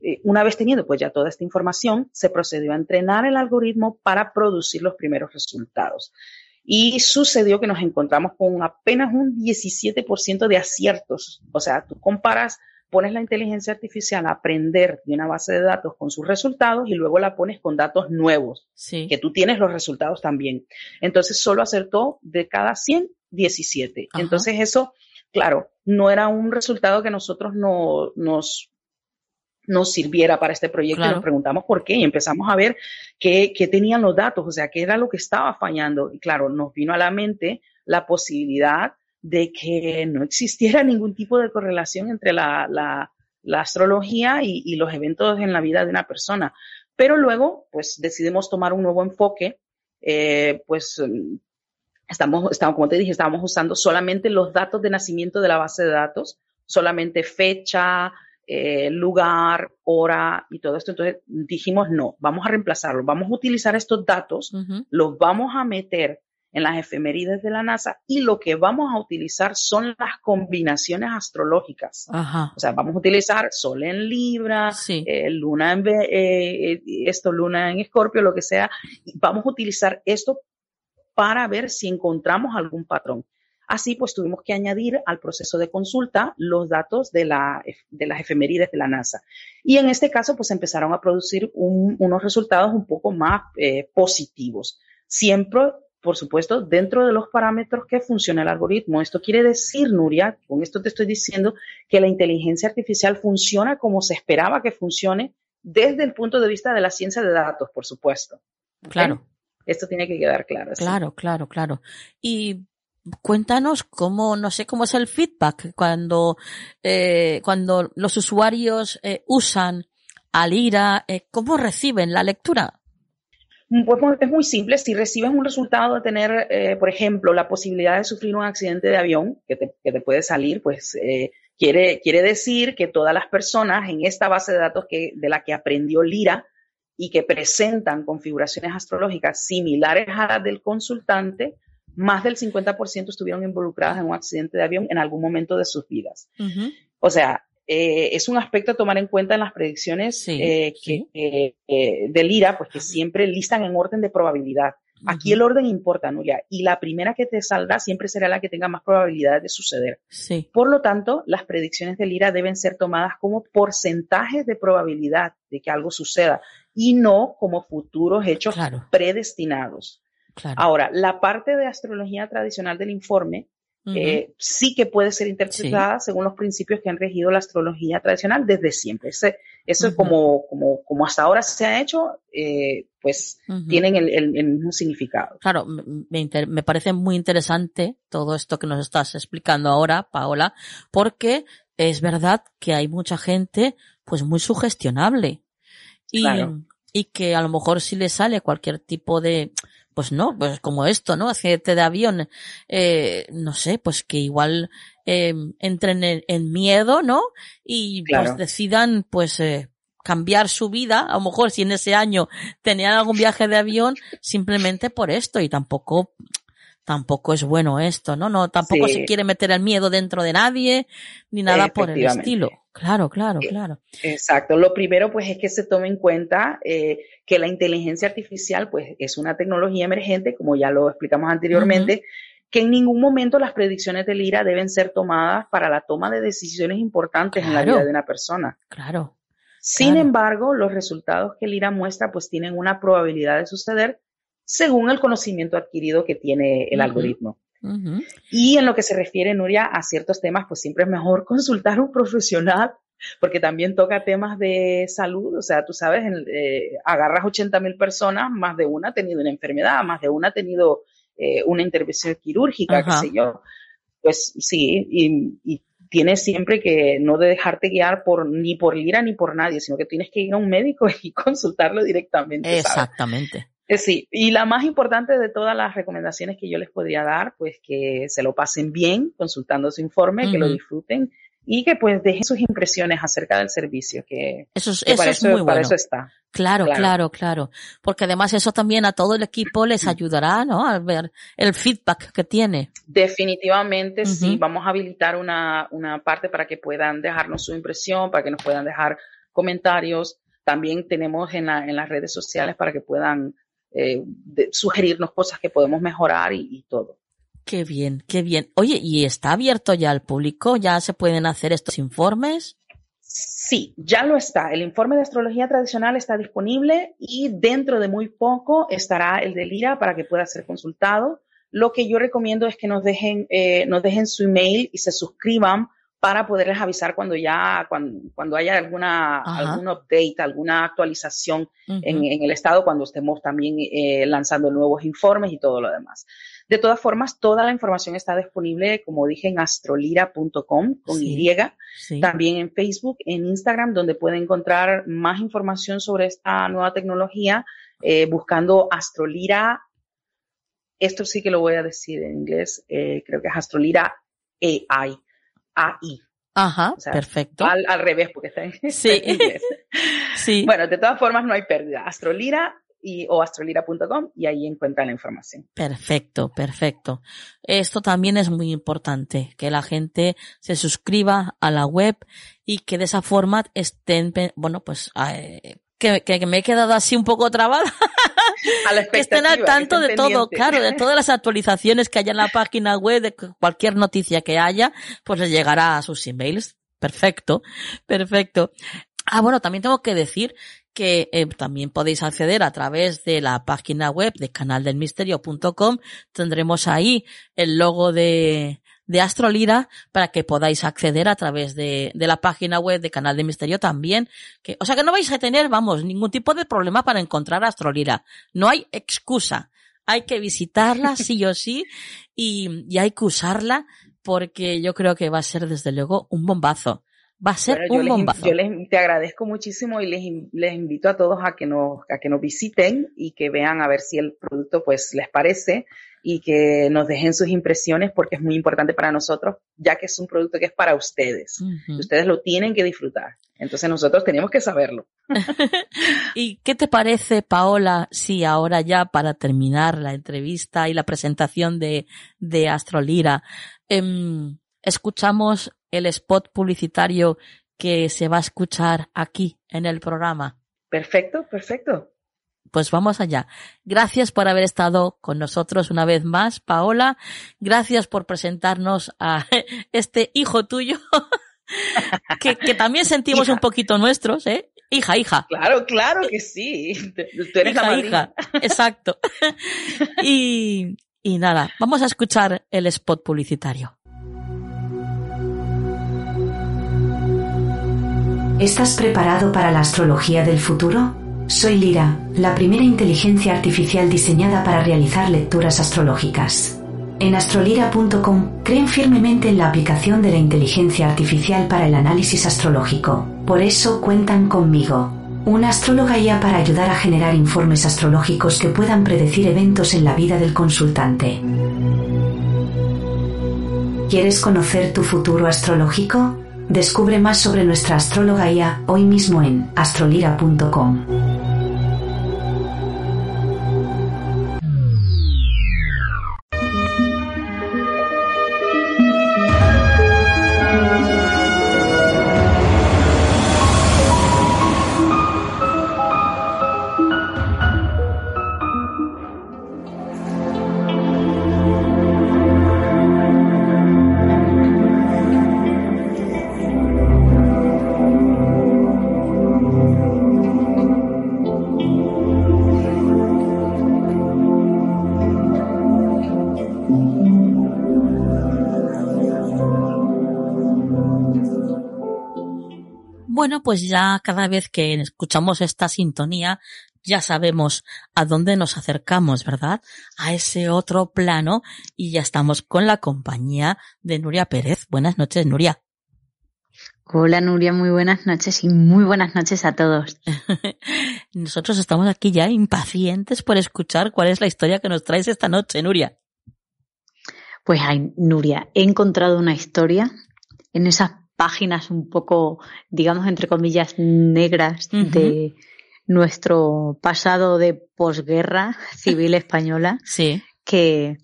Eh, una vez teniendo pues ya toda esta información, se procedió a entrenar el algoritmo para producir los primeros resultados. Y sucedió que nos encontramos con apenas un 17% de aciertos. O sea, tú comparas, pones la inteligencia artificial a aprender de una base de datos con sus resultados y luego la pones con datos nuevos, que tú tienes los resultados también. Entonces, solo acertó de cada 100 17. Entonces eso, claro, no era un resultado que nosotros no, nos, nos sirviera para este proyecto. Nos preguntamos por qué y empezamos a ver qué, qué tenían los datos, o sea, qué era lo que estaba fallando. Y claro, nos vino a la mente la posibilidad de que no existiera ningún tipo de correlación entre la, la, astrología y, y, los eventos en la vida de una persona. Pero luego, pues decidimos tomar un nuevo enfoque, eh, pues Estamos, estamos, como te dije, estábamos usando solamente los datos de nacimiento de la base de datos, solamente fecha, eh, lugar, hora y todo esto. Entonces dijimos, no, vamos a reemplazarlo, vamos a utilizar estos datos, los vamos a meter en las efemérides de la NASA y lo que vamos a utilizar son las combinaciones astrológicas. O sea, vamos a utilizar Sol en Libra, eh, Luna en eh, esto, Luna en Escorpio, lo que sea. Vamos a utilizar esto para ver si encontramos algún patrón. Así pues tuvimos que añadir al proceso de consulta los datos de, la, de las efemérides de la NASA. Y en este caso pues empezaron a producir unos resultados un poco más eh, positivos. Siempre, por supuesto, dentro de los parámetros que funciona el algoritmo. Esto quiere decir, Nuria, con esto te estoy diciendo que la inteligencia artificial funciona como se esperaba que funcione desde el punto de vista de la ciencia de datos, por supuesto. Claro. Esto tiene que quedar claro. Claro, claro, claro. Y cuéntanos cómo, no sé cómo es el feedback cuando, eh, cuando los usuarios eh, usan Alira, eh, ¿cómo reciben la lectura? Mm, pues es muy simple. Si recibes un resultado de tener, eh, por ejemplo, la posibilidad de sufrir un accidente de avión que te, que te puede salir, pues eh, quiere, quiere decir que todas las personas en esta base de datos que, de la que aprendió Lira y que presentan configuraciones astrológicas similares a las del consultante, más del 50% estuvieron involucradas en un accidente de avión en algún momento de sus vidas. O sea, eh, es un aspecto a tomar en cuenta en las predicciones eh, que, eh, del IRA, pues que siempre listan en orden de probabilidad. Aquí el orden importa, Nuria, y la primera que te saldrá siempre será la que tenga más probabilidades de suceder. Por lo tanto, las predicciones del IRA deben ser tomadas como porcentajes de probabilidad de que algo suceda y no como futuros hechos predestinados. Ahora, la parte de astrología tradicional del informe eh, sí que puede ser interpretada según los principios que han regido la astrología tradicional desde siempre. Ese, eso es como, como, como hasta ahora se ha hecho, eh, pues tienen el, mismo significado. Claro, me, me, parece muy interesante todo esto que nos estás explicando ahora, Paola, porque es verdad que hay mucha gente pues muy sugestionable. Y, y que a lo mejor si le sale cualquier tipo de, pues no, pues como esto, ¿no? Accidente de avión, eh, no sé, pues que igual eh, entren en, miedo, ¿no? Y pues decidan, pues, eh, cambiar su vida, a lo mejor si en ese año tenían algún viaje de avión, simplemente por esto y tampoco tampoco es bueno esto, ¿no? No, tampoco se quiere meter el miedo dentro de nadie, ni nada por el estilo. Claro, claro, claro. Exacto. Lo primero, pues, es que se tome en cuenta eh, que la inteligencia artificial, pues, es una tecnología emergente, como ya lo explicamos anteriormente, que en ningún momento las predicciones del IRA deben ser tomadas para la toma de decisiones importantes en la vida de una persona. Claro. Sin embargo, los resultados que el IRA muestra, pues, tienen una probabilidad de suceder según el conocimiento adquirido que tiene el algoritmo. Y en lo que se refiere, Nuria, a ciertos temas, pues siempre es mejor consultar a un profesional, porque también toca temas de salud. O sea, tú sabes, eh, agarras 80 mil personas, más de una ha tenido una enfermedad, más de una ha tenido eh, una intervención quirúrgica, qué sé yo. Pues sí, y, tienes siempre que no dejarte guiar por ni por Lira ni por nadie, sino que tienes que ir a un médico y consultarlo directamente. Exactamente. Eh, sí, y la más importante de todas las recomendaciones que yo les podría dar, pues que se lo pasen bien consultando su informe, que lo disfruten y que pues dejen sus impresiones acerca del servicio, que, eso es, para, eso, muy bueno. está. Claro, claro, claro, Porque además eso también a todo el equipo les ayudará, ¿no? A ver el feedback que tiene. Definitivamente, sí. Vamos a habilitar una, una parte para que puedan dejarnos su impresión, para que nos puedan dejar comentarios. También tenemos en, la, en las redes sociales para que puedan eh, sugerirnos cosas que podemos mejorar y, todo. Qué bien, qué bien. Oye, ¿y está abierto ya al público? ¿Ya se pueden hacer estos informes? Sí, ya lo está. El informe de astrología tradicional está disponible y dentro de muy poco estará el de Lira para que pueda ser consultado. Lo que yo recomiendo es que nos dejen, eh, nos dejen su email y se suscriban para poderles avisar cuando ya, cuando, haya alguna, algún update, alguna actualización en, el estado, cuando estemos también eh, lanzando nuevos informes y todo lo demás. De todas formas, toda la información está disponible, como dije, en astrolira.com con Y, también en Facebook, en Instagram, donde pueden encontrar más información sobre esta nueva tecnología, eh, buscando Astrolira. Esto sí que lo voy a decir en inglés, eh, creo que es Astrolira AI AI. Ajá, perfecto. Al, revés, porque está en, sí. sí. Bueno, de todas formas no hay pérdida. Astrolira y, o astrolira.com y ahí encuentran la información. Perfecto, perfecto. Esto también es muy importante, que la gente se suscriba a la web y que de esa forma estén, bueno, pues, eh, que, que, me he quedado así un poco trabada. que estén al tanto de todo, claro, de todas las actualizaciones que haya en la página web, de cualquier noticia que haya, pues les llegará a sus emails. Perfecto, perfecto. Ah, bueno, también tengo que decir que eh, también podéis acceder a través de la página web de canaldelmisterio.com. Tendremos ahí el logo de, de Astrolira para que podáis acceder a través de, de, la página web de Canal de Misterio también. Que, o sea que no vais a tener, vamos, ningún tipo de problema para encontrar Astrolira. No hay excusa. Hay que visitarla sí o sí y, y hay que usarla porque yo creo que va a ser desde luego un bombazo. Va a ser un bombazo. yo les, te agradezco muchísimo y les, les invito a todos a que nos, a que nos visiten y que vean a ver si el producto pues les parece y que nos dejen sus impresiones porque es muy importante para nosotros, ya que es un producto que es para ustedes. Ustedes lo tienen que disfrutar. Entonces nosotros tenemos que saberlo. ¿Y qué te parece, Paola, si ahora ya para terminar la entrevista y la presentación de, de Astrolira, em, escuchamos el spot publicitario que se va a escuchar aquí en el programa? Perfecto, perfecto. Pues vamos allá. Gracias por haber estado con nosotros una vez más, Paola. Gracias por presentarnos a este hijo tuyo, que, también sentimos un poquito nuestros, ¿eh? Hija, hija. Claro, claro que sí. Tú eres hija, hija. Exacto. Y, y nada, vamos a escuchar el spot publicitario. ¿Estás preparado para la astrología del futuro? Soy Lira, la primera inteligencia artificial diseñada para realizar lecturas astrológicas. En astrolira.com creen firmemente en la aplicación de la inteligencia artificial para el análisis astrológico. Por eso cuentan conmigo. una astróloga ya para ayudar a generar informes astrológicos que puedan predecir eventos en la vida del consultante. ¿Quieres conocer tu futuro astrológico? Descubre más sobre nuestra astróloga ya hoy mismo en astrolira.com. Bueno, pues ya cada vez que escuchamos esta sintonía, ya sabemos a dónde nos acercamos, ¿verdad? A ese otro plano y ya estamos con la compañía de Nuria Pérez. Buenas noches, Nuria. Hola Nuria, muy buenas noches y muy buenas noches a todos. Nosotros estamos aquí ya impacientes por escuchar cuál es la historia que nos traes esta noche, Nuria. Pues ay, Nuria, he encontrado una historia en esas páginas un poco, digamos, entre comillas, negras de nuestro pasado de posguerra civil española. sí. Que,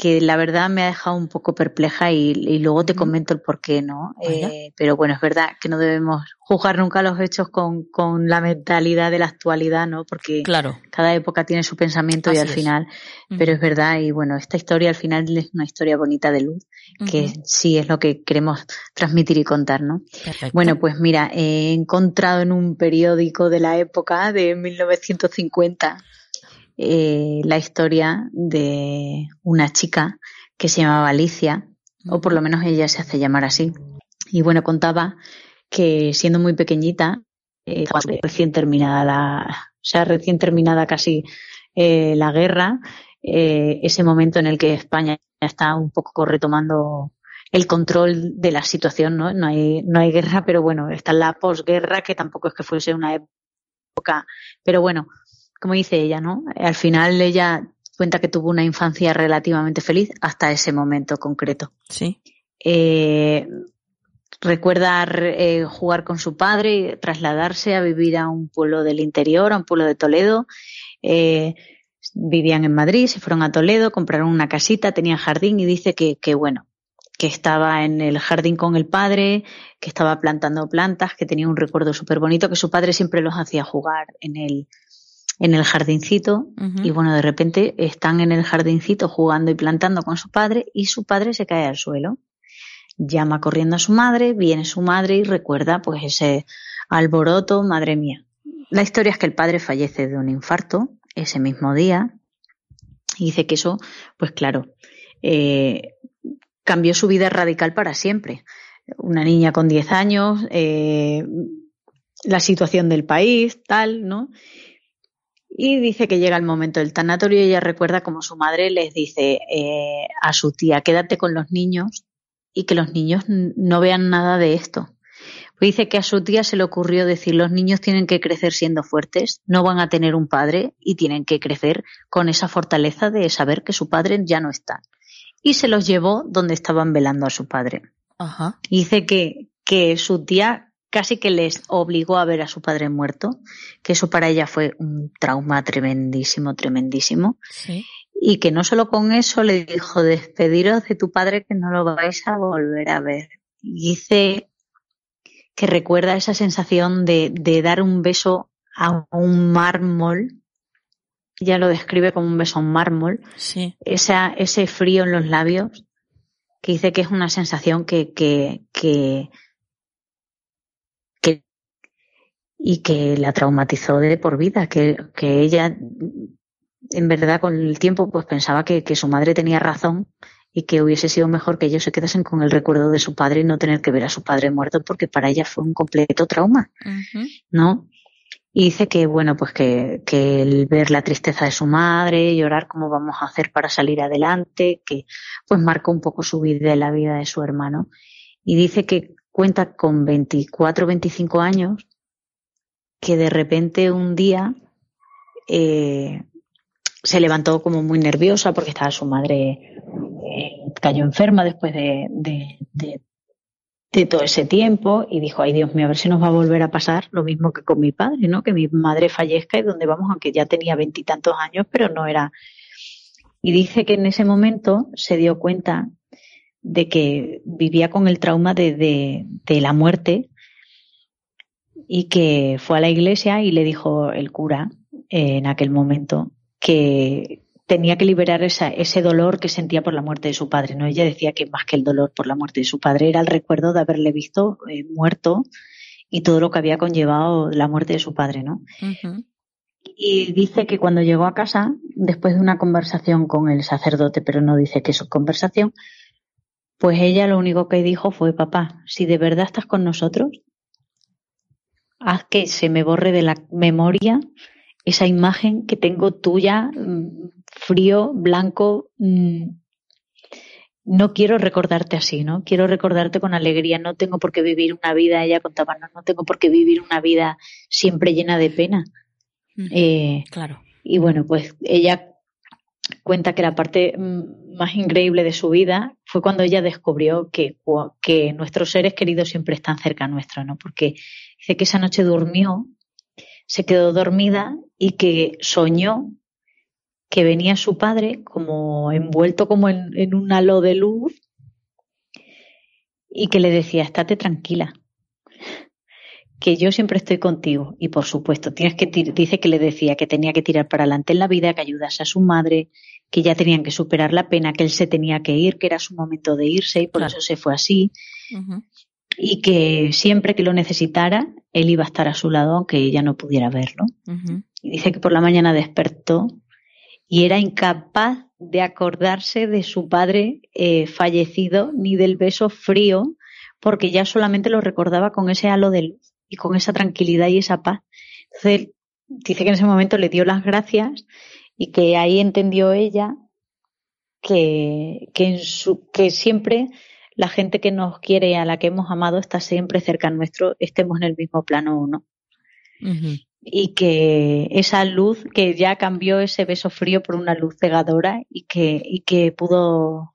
que la verdad me ha dejado un poco perpleja y, luego te comento el por qué, ¿no? Eh, pero bueno, es verdad que no debemos juzgar nunca los hechos con, con la mentalidad de la actualidad, ¿no? Porque claro. cada época tiene su pensamiento y al final, pero es verdad y bueno, esta historia al final es una historia bonita de luz, que sí es lo que queremos transmitir y contar, ¿no? Bueno, pues mira, he encontrado en un periódico de la época de 1950 eh, la historia de una chica que se llamaba Alicia, o por lo menos ella se hace llamar así. Y bueno, contaba que siendo muy pequeñita, eh, recién terminada la, o sea, recién terminada casi eh, la guerra, eh, ese momento en el que España está un poco retomando el control de la situación, ¿no? No hay, no hay guerra, pero bueno, está la posguerra, que tampoco es que fuese una época, pero bueno, como dice ella, ¿no? Al final ella cuenta que tuvo una infancia relativamente feliz hasta ese momento concreto. Sí. Eh, recuerda eh, jugar con su padre, trasladarse a vivir a un pueblo del interior, a un pueblo de Toledo. Eh, vivían en Madrid, se fueron a Toledo, compraron una casita, tenían jardín y dice que, que bueno, que estaba en el jardín con el padre, que estaba plantando plantas, que tenía un recuerdo súper bonito, que su padre siempre los hacía jugar en el, en el jardincito y bueno, de repente están en el jardincito jugando y plantando con su padre y su padre se cae al suelo. Llama corriendo a su madre, viene su madre y recuerda pues ese alboroto, madre mía. La historia es que el padre fallece de un infarto ese mismo día y dice que eso, pues claro, eh, cambió su vida radical para siempre. Una niña con 10 años, eh, la situación del país, tal, ¿no? Y dice que llega el momento del tanatorio y ella recuerda como su madre les dice eh, a su tía, quédate con los niños y que los niños no vean nada de esto. Pues dice que a su tía se le ocurrió decir, los niños tienen que crecer siendo fuertes, no van a tener un padre y tienen que crecer con esa fortaleza de saber que su padre ya no está. Y se los llevó donde estaban velando a su padre. Ajá. dice que, que su tía casi que les obligó a ver a su padre muerto, que eso para ella fue un trauma tremendísimo, tremendísimo. Y que no solo con eso le dijo, despediros de tu padre que no lo vais a volver a ver. Y dice que recuerda esa sensación de, de dar un beso a un mármol. Ya lo describe como un beso a un mármol. Sí. Esa, ese frío en los labios, que dice que es una sensación que, que, que y que la traumatizó de por vida, que, que ella en verdad con el tiempo pues pensaba que, que, su madre tenía razón y que hubiese sido mejor que ellos se quedasen con el recuerdo de su padre y no tener que ver a su padre muerto porque para ella fue un completo trauma, ¿no? Y dice que, bueno, pues que, que el ver la tristeza de su madre, llorar cómo vamos a hacer para salir adelante, que pues marcó un poco su vida y la vida de su hermano. Y dice que cuenta con 24, 25 años que de repente un día eh, se levantó como muy nerviosa porque estaba su madre, eh, cayó enferma después de, de, todo ese tiempo y dijo, ay Dios mío, a ver si nos va a volver a pasar lo mismo que con mi padre, ¿no? Que mi madre fallezca y donde vamos, aunque ya tenía veintitantos años, pero no era. Y dice que en ese momento se dio cuenta de que vivía con el trauma de, de la muerte y que fue a la iglesia y le dijo el cura eh, en aquel momento que tenía que liberar esa, ese dolor que sentía por la muerte de su padre. ¿no? Ella decía que más que el dolor por la muerte de su padre era el recuerdo de haberle visto eh, muerto y todo lo que había conllevado la muerte de su padre. ¿no? Y dice que cuando llegó a casa, después de una conversación con el sacerdote, pero no dice que es conversación, pues ella lo único que dijo fue, papá, si de verdad estás con nosotros, haz que se me borre de la memoria esa imagen que tengo tuya, mm, frío, blanco. Mm, no quiero recordarte así, ¿no? Quiero recordarte con alegría. No tengo por qué vivir una vida, ella contaba, no, no tengo por qué vivir una vida siempre llena de pena. Eh, claro. Y bueno, pues ella cuenta que la parte mm, más increíble de su vida fue cuando ella descubrió que, que nuestros seres queridos siempre están cerca nuestro, ¿no? Porque Dice que esa noche durmió, se quedó dormida y que soñó que venía su padre como envuelto como en, un halo de luz y que le decía, estate tranquila, que yo siempre estoy contigo. Y por supuesto, tienes que dice que le decía que tenía que tirar para adelante en la vida, que ayudase a su madre, que ya tenían que superar la pena, que él se tenía que ir, que era su momento de irse y por eso se fue así y que siempre que lo necesitara, él iba a estar a su lado aunque ella no pudiera verlo. Y dice que por la mañana despertó y era incapaz de acordarse de su padre eh, fallecido ni del beso frío, porque ya solamente lo recordaba con ese halo de luz y con esa tranquilidad y esa paz. Entonces, dice que en ese momento le dio las gracias y que ahí entendió ella que, que, en su, que siempre la gente que nos quiere, a la que hemos amado, está siempre cerca nuestro, estemos en el mismo plano o no. Y que esa luz que ya cambió ese beso frío por una luz cegadora y que, y que pudo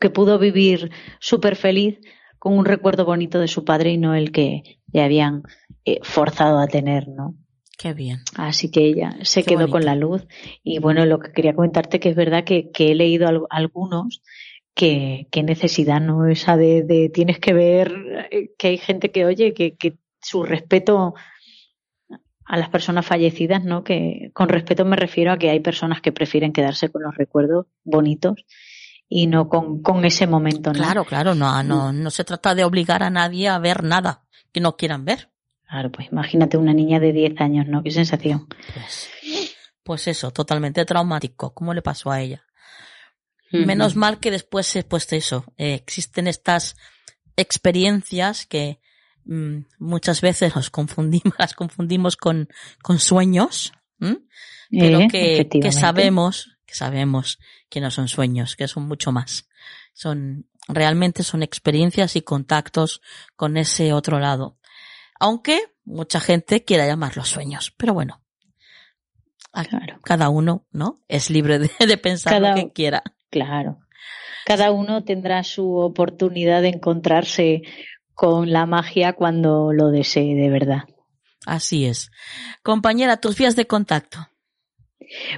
que pudo vivir súper feliz con un recuerdo bonito de su padre y no el que le habían eh, forzado a tener, ¿no? Qué bien. Así que ella se quedó con la luz. Y bueno, lo que quería comentarte que es verdad que, que he leído algunos que, necesidad, ¿no? Esa de, tienes que ver eh, que hay gente que oye, que, que su respeto a las personas fallecidas, ¿no? Que con respeto me refiero a que hay personas que prefieren quedarse con los recuerdos bonitos y no con, con ese momento, ¿no? Claro, claro, no, no, no se trata de obligar a nadie a ver nada que no quieran ver. Claro, pues imagínate una niña de 10 años, ¿no? Qué sensación. Pues, pues eso, totalmente traumático. ¿Cómo le pasó a ella? Menos mal que después, pues eso, eh, existen estas experiencias que mm, muchas veces nos confundimos, las confundimos con, con sueños, pero eh, que, que sabemos, que sabemos que no son sueños, que son mucho más. Son, realmente son experiencias y contactos con ese otro lado. Aunque mucha gente quiera llamarlos sueños, pero bueno. Cada uno, ¿no? Es libre de, pensar lo que quiera. Claro. Cada uno tendrá su oportunidad de encontrarse con la magia cuando lo desee de verdad. Así es. Compañera, tus vías de contacto.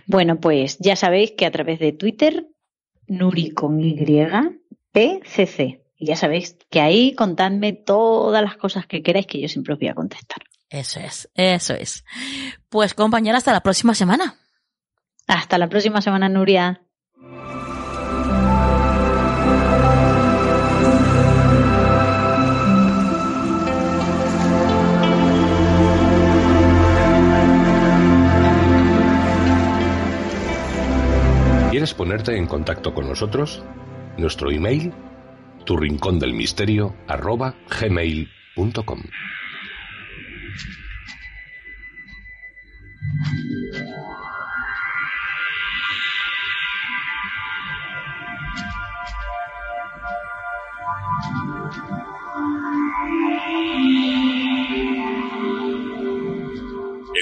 Bueno, pues ya sabéis que a través de Twitter, Nuri con Y, PCC. Y ya sabéis que ahí contadme todas las cosas que queráis que yo siempre os voy a contestar. Eso es, eso es. Pues compañera, hasta la próxima semana. Hasta la próxima semana, Nuria. ¿Quieres ponerte en contacto con nosotros? Nuestro email, tu rincón del misterio, arroba gmail.com.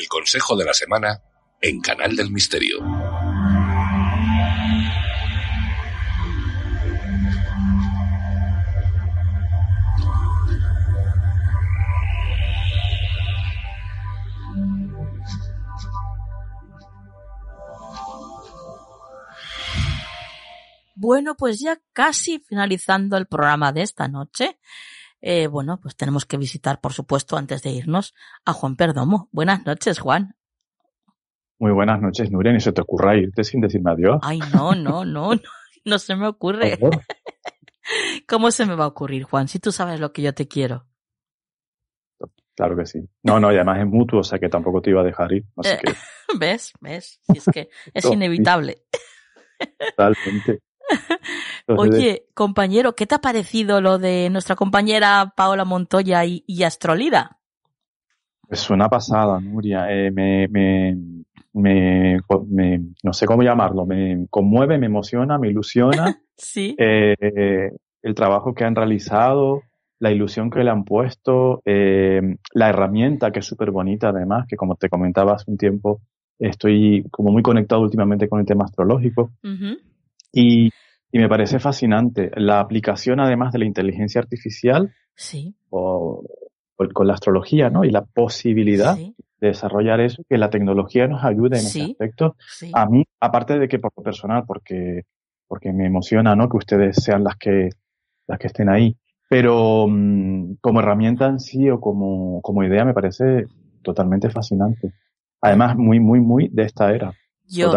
consejo de la semana en Canal del Misterio. Bueno, pues ya casi finalizando el programa de esta noche, eh, bueno, pues tenemos que visitar, por supuesto, antes de irnos, a Juan Perdomo. Buenas noches, Juan. Muy buenas noches, Nuria. Ni se te ocurra irte sin decirme adiós. Ay, no, no, no, no, no se me ocurre. ¿Cómo se me va a ocurrir, Juan? Si tú sabes lo que yo te quiero. Claro que sí. No, no, y además es mutuo, o sea que tampoco te iba a dejar ir. Así que... ¿Ves? ¿Ves? Si es que es inevitable. Totalmente. Oye, compañero, ¿qué te ha parecido lo de nuestra compañera Paola Montoya y, Astrolida? Es una pasada, Nuria. Eh, me, me, me, no sé cómo llamarlo, me conmueve, me emociona, me ilusiona. sí. Eh, el trabajo que han realizado, la ilusión que le han puesto, eh, la herramienta que es súper bonita además, que como te comentaba hace un tiempo, estoy como muy conectado últimamente con el tema astrológico. Y, y me parece fascinante la aplicación además de la inteligencia artificial sí. o, con la astrología, ¿no? Y la posibilidad de desarrollar eso, que la tecnología nos ayude en ese aspecto. A mí, aparte de que por lo personal, porque, porque me emociona, ¿no? Que ustedes sean las que, las que estén ahí. Pero mm, como herramienta en sí o como, como idea me parece totalmente fascinante. Además, muy, muy, muy de esta era. Yo,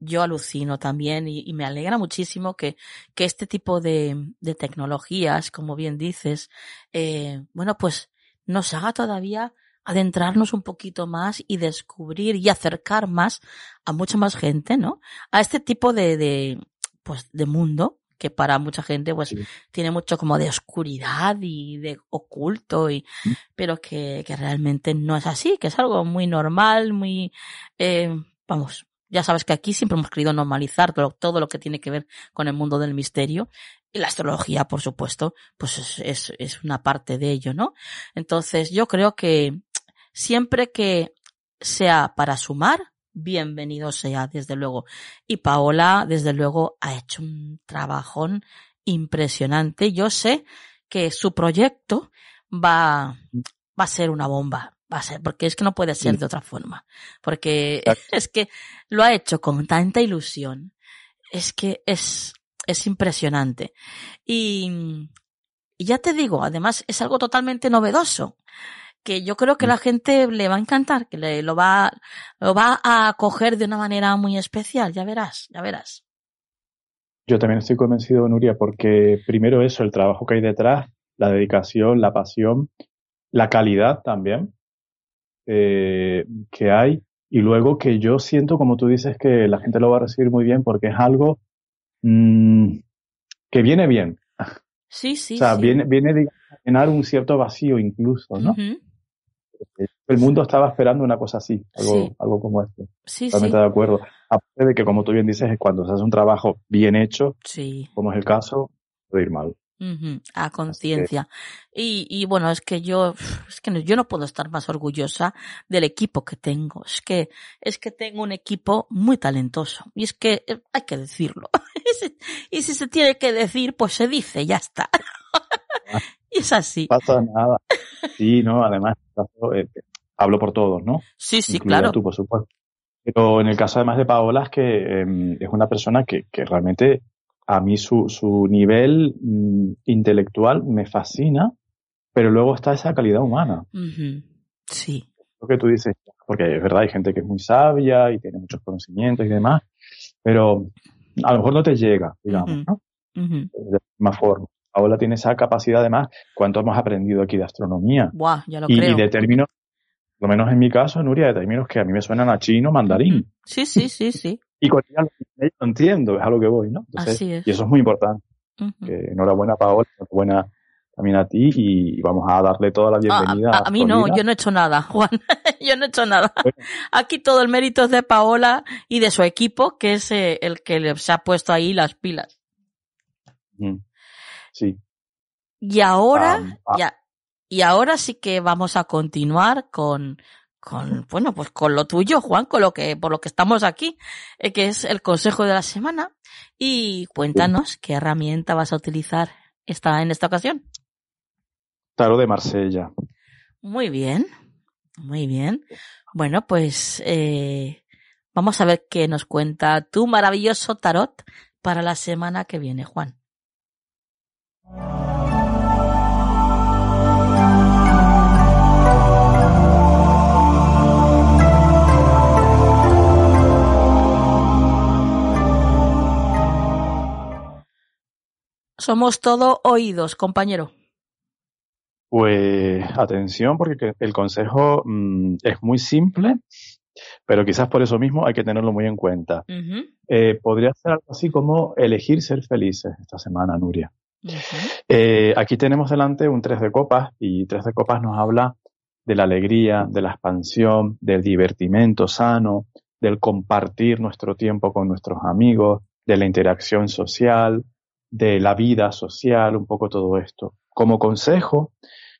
yo, alucino también y, me alegra muchísimo que, que este tipo de, de tecnologías, como bien dices, eh, bueno, pues nos haga todavía adentrarnos un poquito más y descubrir y acercar más a mucha más gente, ¿no? A este tipo de, de pues, de mundo que para mucha gente pues tiene mucho como de oscuridad y de oculto y mm. pero que, que realmente no es así que es algo muy normal muy eh, vamos ya sabes que aquí siempre hemos querido normalizar todo, lo que tiene que ver con el mundo del misterio. Y la astrología, por supuesto, pues es, es, es una parte de ello, ¿no? Entonces, yo creo que siempre que sea para sumar, bienvenido sea, desde luego. Y Paola, desde luego, ha hecho un trabajón impresionante. Yo sé que su proyecto va, va a ser una bomba va a ser, porque es que no puede ser de otra forma. Porque es que lo ha hecho con tanta ilusión. Es que es, es impresionante. Y, y ya te digo, además es algo totalmente novedoso que yo creo que mm. la gente le va a encantar, que le, lo va, lo va a acoger de una manera muy especial, ya verás, ya verás. Yo también estoy convencido, Nuria, porque primero eso, el trabajo que hay detrás, la dedicación, la pasión, la calidad también, eh, que hay y luego que yo siento, como tú dices, que la gente lo va a recibir muy bien porque es algo mmm, que viene bien. Sí, sí. O sea, viene, viene a llenar un cierto vacío incluso, ¿no? El mundo estaba esperando una cosa así, algo, algo como esto. Sí, Totalmente de acuerdo. Aparte de que, como tú bien dices, es cuando se hace un trabajo bien hecho, como es el caso, puede ir mal a conciencia. Y, y bueno, es que yo, es que yo no puedo estar más orgullosa del equipo que tengo. Es que, es que tengo un equipo muy talentoso. Y es que eh, hay que decirlo. y si se tiene que decir, pues se dice, ya está. y es así. No pasa nada. Sí, no, además, eh, hablo por todos, ¿no? Sí, sí, claro. Tú, por supuesto. Pero en el caso además de Paola es que em, es una persona que, que realmente a mí su, su nivel mm, intelectual me fascina, pero luego está esa calidad humana. Sí. Lo que tú dices, porque es verdad, hay gente que es muy sabia y tiene muchos conocimientos y demás, pero a lo mejor no te llega, digamos, ¿no? De la misma forma. Ahora tiene esa capacidad, además, cuánto hemos aprendido aquí de astronomía. ya lo y, creo. y de términos, lo menos en mi caso, Nuria, de términos que a mí me suenan a chino, mandarín. Sí, sí, sí, sí. y con ella lo entiendo, es a lo que voy, ¿no? Así es. Y eso es muy importante. enhorabuena, Paola, enhorabuena también a ti y vamos a darle toda la bienvenida. A, mí no, yo no he hecho nada, Juan. yo no he hecho nada. Aquí todo el mérito es de Paola y de su equipo, que es eh, el que se ha puesto ahí las pilas. Sí. Y ahora, ya, y ahora sí que vamos a continuar con, con, bueno, pues con lo tuyo, Juan, con lo que, por lo que estamos aquí, eh, que es el consejo de la semana. Y cuéntanos qué herramienta vas a utilizar esta, en esta ocasión. Tarot de Marsella. Muy bien, muy bien. Bueno, pues eh, vamos a ver qué nos cuenta tu maravilloso tarot para la semana que viene, Juan. Somos todo oídos, compañero. Pues atención, porque el consejo mm, es muy simple, pero quizás por eso mismo hay que tenerlo muy en cuenta. Eh, podría ser algo así como elegir ser felices esta semana, Nuria. Eh, aquí tenemos delante un tres de copas y tres de copas nos habla de la alegría, de la expansión, del divertimento sano, del compartir nuestro tiempo con nuestros amigos, de la interacción social, de la vida social, un poco todo esto. Como consejo,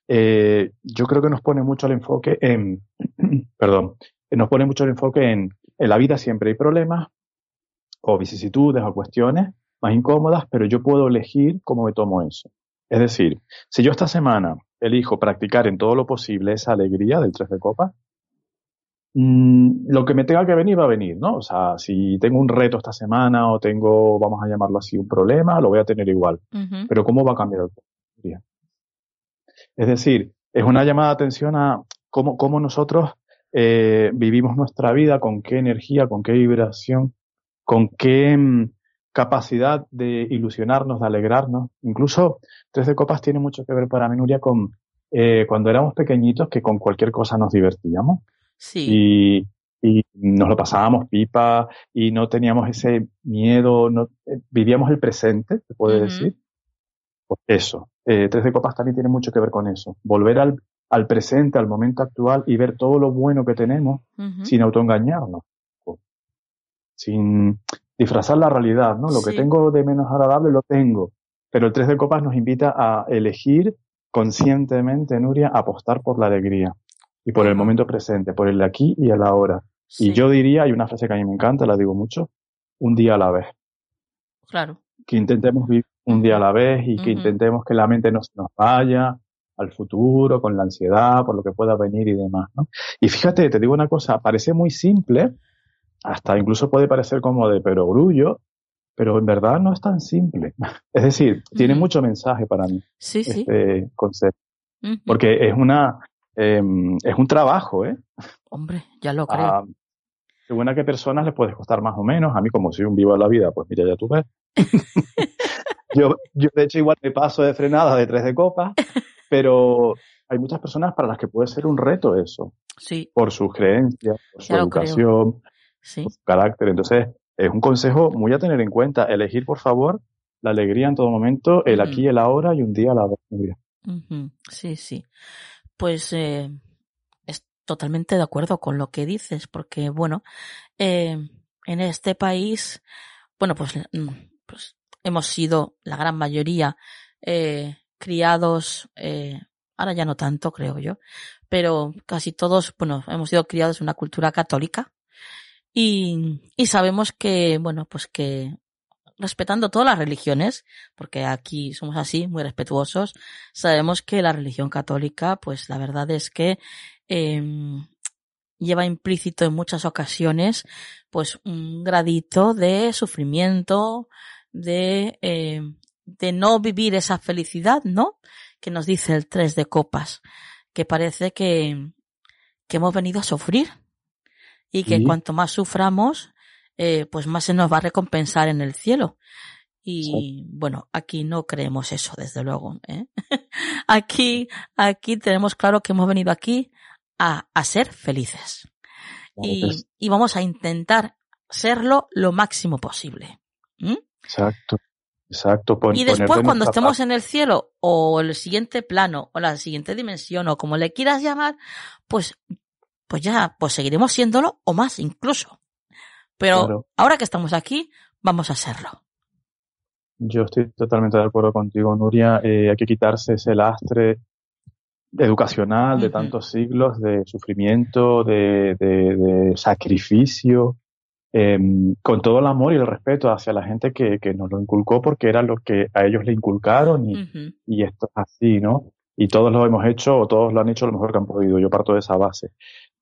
eh, yo creo que nos pone mucho el enfoque en, perdón, nos pone mucho el enfoque en, en la vida siempre hay problemas o vicisitudes o cuestiones más incómodas, pero yo puedo elegir cómo me tomo eso. Es decir, si yo esta semana elijo practicar en todo lo posible esa alegría del tres de copas, Mm, lo que me tenga que venir va a venir, ¿no? O sea, si tengo un reto esta semana o tengo, vamos a llamarlo así, un problema, lo voy a tener igual. Pero ¿cómo va a cambiar el día? Es decir, es una llamada de atención a cómo, cómo nosotros eh, vivimos nuestra vida, con qué energía, con qué vibración, con qué mm, capacidad de ilusionarnos, de alegrarnos. Incluso Tres de Copas tiene mucho que ver para mí, Nuria, con eh, cuando éramos pequeñitos que con cualquier cosa nos divertíamos. Y, y nos lo pasábamos pipa y no teníamos ese miedo, no, eh, vivíamos el presente, se puede decir. Pues eso. Eh, Tres de Copas también tiene mucho que ver con eso. Volver al, al presente, al momento actual y ver todo lo bueno que tenemos sin autoengañarnos. Sin disfrazar la realidad, ¿no? Lo que tengo de menos agradable lo tengo. Pero el Tres de Copas nos invita a elegir conscientemente, Nuria, apostar por la alegría y por el momento presente, por el aquí y el ahora. Y yo diría, hay una frase que a mí me encanta, la digo mucho, un día a la vez. Claro. Que intentemos vivir un día a la vez y que intentemos que la mente no se nos vaya al futuro con la ansiedad por lo que pueda venir y demás, ¿no? Y fíjate, te digo una cosa, parece muy simple, hasta incluso puede parecer como de perogrullo, pero en verdad no es tan simple. Es decir, tiene mucho mensaje para mí sí, este concepto. Porque es una, Em, es un trabajo, ¿eh? Hombre, ya lo creo. Ah, según a qué personas les puede costar más o menos. A mí, como soy un vivo de la vida, pues mira, ya tú ves. yo, yo, de hecho, igual me paso de frenada de tres de copa, pero hay muchas personas para las que puede ser un reto eso. Sí. Por sus creencias, por su educación, por su carácter. Entonces, es un consejo muy a tener en cuenta. Elegir, por favor, la alegría en todo momento, el aquí y el ahora y un día a la vez. Sí, sí pues eh, es totalmente de acuerdo con lo que dices, porque bueno, eh, en este país, bueno, pues, mm, pues, hemos sido la gran mayoría eh, criados, eh, ahora ya no tanto, creo yo, pero casi todos, bueno, hemos sido criados en una cultura católica y, y sabemos que, bueno, pues que respetando todas las religiones, porque aquí somos así, muy respetuosos, sabemos que la religión católica, pues la verdad es que eh, lleva implícito en muchas ocasiones, pues un gradito de sufrimiento, de, eh, de no vivir esa felicidad, ¿no? Que nos dice el tres de copas, que parece que, que hemos venido a sufrir y que cuanto más suframos, eh, pues más se nos va a recompensar en el cielo. Y bueno, aquí no creemos eso, desde luego. ¿eh? aquí, aquí tenemos claro que hemos venido aquí a, a ser felices. Y, y, vamos a intentar serlo lo máximo posible. Exacto. Exacto. y después cuando estemos en el cielo o el siguiente plano o la siguiente dimensión o como le quieras llamar, pues, pues ya, pues seguiremos siéndolo o más incluso. Pero ahora que estamos aquí, vamos a hacerlo. Yo estoy totalmente de acuerdo contigo, Nuria. Eh, hay que quitarse ese lastre educacional de tantos siglos de sufrimiento, de, sacrificio, em, con todo el amor y el respeto hacia la gente que, nos lo inculcó porque era lo que a ellos le inculcaron y, y esto es así, ¿no? Y todos lo hemos hecho o todos lo han hecho lo mejor que han podido. Yo parto de esa base.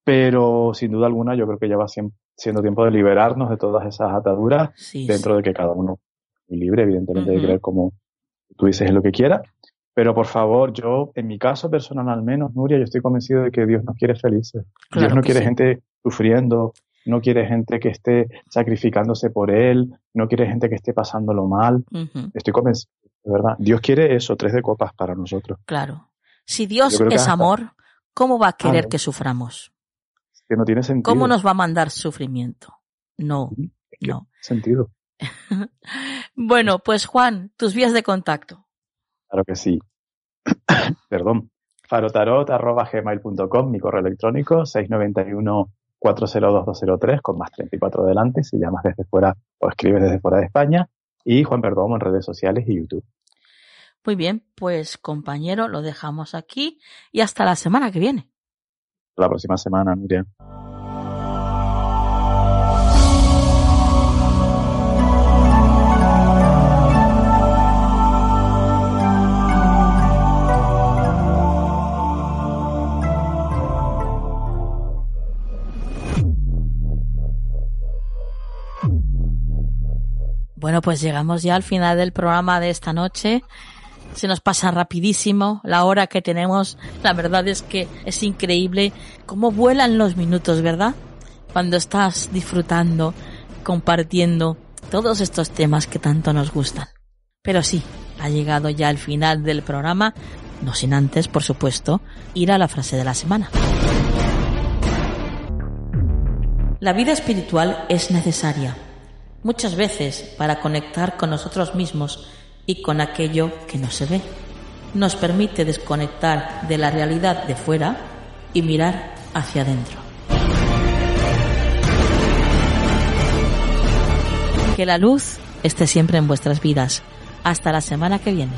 Pero sin duda alguna yo creo que ya va siendo tiempo de liberarnos de todas esas ataduras dentro de que cada uno es libre, evidentemente, de creer como tú dices lo que quiera. Pero por favor, yo, en mi caso personal al menos, Nuria, yo estoy convencido de que Dios nos quiere felices. Dios no quiere gente sufriendo, no quiere gente que esté sacrificándose por Él, no quiere gente que esté pasándolo mal. Estoy convencido, de verdad. Dios quiere eso, tres de copas para nosotros. Claro. Si Dios es amor, ¿cómo va a querer que suframos? Que no tiene sentido. ¿Cómo nos va a mandar sufrimiento? No, no. Sentido. bueno, pues Juan, tus vías de contacto. Claro que sí. Perdón. farotarot.gmail.com, mi correo electrónico, 691 402 con más 34 delante, si llamas desde fuera o escribes desde fuera de España, y Juan Perdomo en redes sociales y YouTube. Muy bien, pues compañero, lo dejamos aquí y hasta la semana que viene la próxima semana, Nuria. Bueno, pues llegamos ya al final del programa de esta noche se nos pasa rapidísimo la hora que tenemos. La verdad es que es increíble cómo vuelan los minutos, ¿verdad? Cuando estás disfrutando, compartiendo todos estos temas que tanto nos gustan. Pero sí, ha llegado ya el final del programa, no sin antes, por supuesto, ir a la frase de la semana. La vida espiritual es necesaria, muchas veces para conectar con nosotros mismos y con aquello que no se ve. Nos permite desconectar de la realidad de fuera y mirar hacia adentro. Que la luz esté siempre en vuestras vidas. Hasta la semana que viene.